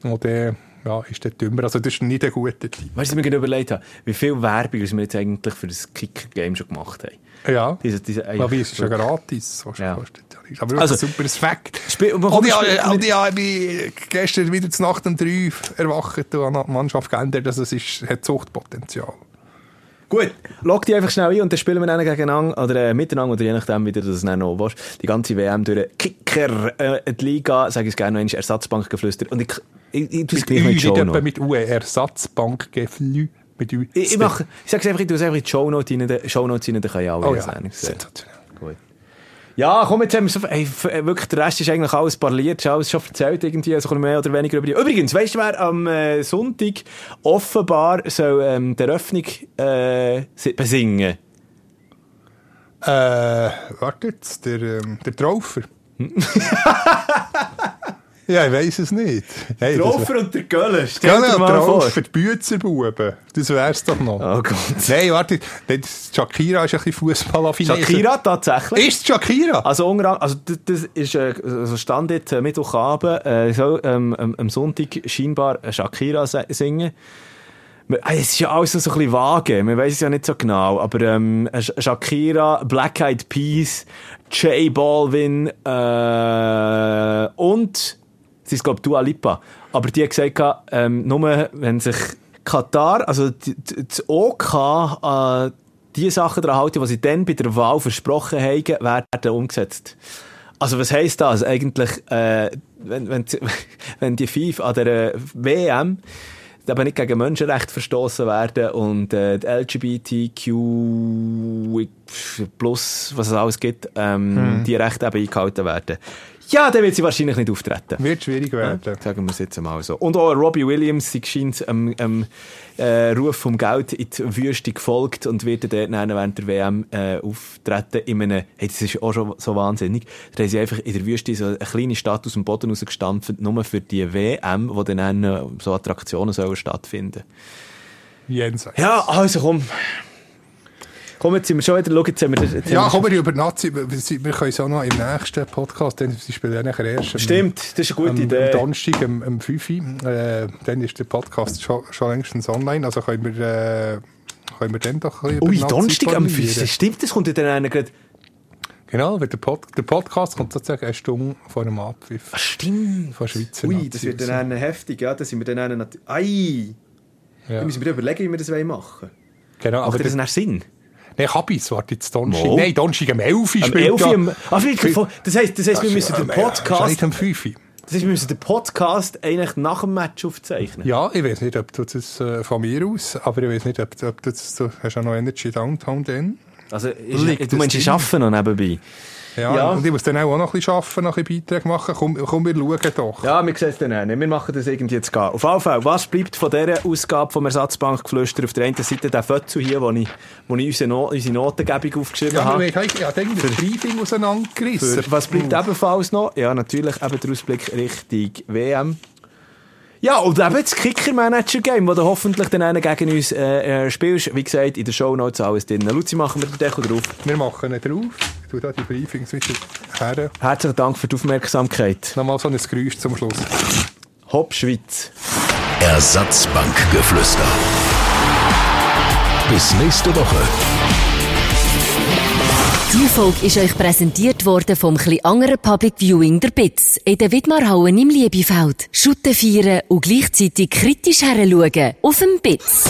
D: Und der, ja, ist der dümmer. Also, das ist nicht ein guter Team.
C: Weißt du, was ich mir überlegt habe? Wie viel Werbung wir jetzt eigentlich für das Kicker-Game schon gemacht haben?
D: Ja.
C: Diese, diese,
D: Aber es ist ja gratis. So
C: Ja.
D: kostet ja. Aber
C: Also,
D: super Fakt.
C: Spiel- und
D: ja, und ja, ich bin gestern wieder zur Nacht um drei erwacht und habe die Mannschaft geändert. Also, es ist, hat Zuchtpotenzial.
C: Gut, log die einfach schnell ein und dann spielen wir dann gegeneinander oder äh, miteinander oder je nachdem, wie du das dann noch willst. Die ganze WM durch Kicker, äh, die Liga, sage ich es gerne noch einmal, Ersatzbank geflüstert. Und ich, ich, ich tue es gleich mit Show noch.
D: mit UE. Ersatzbankgeflü. Mit Ü.
C: Ich, ich, mache, ich sage einfach, ich tue es einfach in die Shownotes rein, die Shownotes rein, dann können ja alle
D: Oh ja, sensationell.
C: Ja, komm, jetzt haben wir so, ey, äh, wirklich, der Rest ist eigentlich alles parliert, ist alles schon erzählt irgendwie, also mehr oder weniger über die. Übrigens, weißt du, wer am äh, Sonntag offenbar soll ähm, die Eröffnung äh, si- besingen?
D: Äh, wartet, der, ähm, der Traufer. ja, ich weiß es nicht. Hey, das
C: Rofer und der Göller, stell
D: Ja,
C: dir mal vor.
D: Traufer, die Büzerbuben. Das wär's doch noch.
C: Oh Gott.
D: Nein, warte, das- Shakira ist ein bisschen Fußballaffin.
C: Shakira tatsächlich.
D: Ist Shakira?
C: Also, unter also das, ist, äh, also stand jetzt äh, Mittwochabend, äh, soll ähm, am, am Sonntag scheinbar äh, Shakira singen. Äh, Es ist ja alles so ein bisschen vage, man weiß es ja nicht so genau, aber ähm, Sh- Shakira, Black Eyed Peas, J Balvin äh, und sie ist glaube Dua Lipa, aber die hat gesagt, ähm, nur wenn sich Katar, also das OK äh, die Sachen daran halten, die sie dann bei der Wahl versprochen haben, werden umgesetzt. Also was heisst das eigentlich, äh, wenn, wenn, wenn die FIFA an der WM aber nicht gegen Menschenrechte verstoßen werden und äh, die LGBTQ plus, was es alles gibt, ähm, die Rechte eben eingehalten werden. Ja, dann wird sie wahrscheinlich nicht auftreten.
D: Wird schwierig werden.
C: Sagen wir es jetzt mal so. Und auch Robbie Williams, sie scheint am ähm, äh, Ruf vom Geld in die Wüste gefolgt und wird dort dann während der WM äh, auftreten in einem, hey, das ist auch schon so wahnsinnig, da haben sie einfach in der Wüste so eine kleine Stadt aus dem Boden rausgestampft, nur für die WM, wo dann so Attraktionen sollen stattfinden.
D: Jenseits.
C: Ja, also komm. Komm, jetzt sind wir schon wieder, schau, jetzt haben wir... Jetzt
D: Ja,
C: haben wir
D: kommen wir über Nazi. Wir wir können es auch noch im nächsten Podcast, sie spielen ja nachher erst. am-
C: Stimmt, das ist eine gute
D: am,
C: Idee.
D: Am Donnerstag, am, am 5 Uhr. Äh, dann ist der Podcast schon, schon längstens online. Also können wir, äh, können wir dann doch ein bisschen
C: Ui,
D: über Nazi
C: Donnerstag am
D: informieren.
C: 5. Stimmt, das kommt ja dann einer gerade...
D: Genau, weil der, Pod, der Podcast kommt sozusagen eine Stunde vor dem Abpfiff
C: Ah, stimmt.
D: von Schweizer
C: Ui,
D: Nazi
C: das wird dann einer heftig, ja, da sind wir dann einer... Ei!
D: Ja.
C: Da müssen wir überlegen, wie wir das machen wollen.
D: Genau, aber
C: Macht dir das nach Sinn?
D: Nein, Kabis, warte jetzt Donnerstag.
C: Wo?
D: Nein, Donnerstag am 11 Uhr
C: Am
D: spielt
C: 11 am- Ah, vielleicht, das heisst, das heisst wir müssen den Podcast...
D: Nicht am 5 Uhr.
C: Das heisst, wir müssen den Podcast eigentlich nach dem Match aufzeichnen.
D: Ja, ich weiß nicht, ob du das äh, von mir aus, aber ich weiß nicht, ob, ob du das, du hast ja noch Energy Downtown dann.
C: Also,
D: Liegt
C: ist, du meinst, ich arbeite noch nebenbei?
D: Ja,
C: Ja.
D: und ich muss dann auch noch ein bisschen arbeiten, noch ein bisschen Beiträge machen. Komm, komm wir schauen doch.
C: Ja, wir sehen es dann auch nicht. Wir machen das irgendwie jetzt gehen. Auf jeden Fall, was bleibt von dieser Ausgabe vom Ersatzbankgeflüster? Auf der einen Seite der Fötzel hier, wo ich, wo ich unsere, no unsere Notengebung aufgeschrieben
D: Ja,
C: habe.
D: ich habe ja, denke, das Briefing auseinandergerissen.
C: Für, was bleibt ebenfalls noch? Ja, natürlich eben der Ausblick Richtung WM. Ja, und eben das Kicker-Manager-Game, das du hoffentlich dann einen gegen uns äh, äh, spielst. Wie gesagt, in der Shownotes alles drin. Luzi, machen wir den Deckel drauf.
D: Wir machen ihn drauf. Ich tue da die Briefings wieder her.
C: Herzlichen Dank für die Aufmerksamkeit.
D: Nochmal so ein Geräusch zum Schluss.
C: Hopp, Schweiz.
B: Ersatzbankgeflüster. Bis nächste Woche.
A: Die Folge ist euch präsentiert worden vom chli anderen Public Viewing der Bitz in der Widmarhauen im Liebefeld. Schutten feiern und gleichzeitig kritisch heranschauen auf dem Bitz.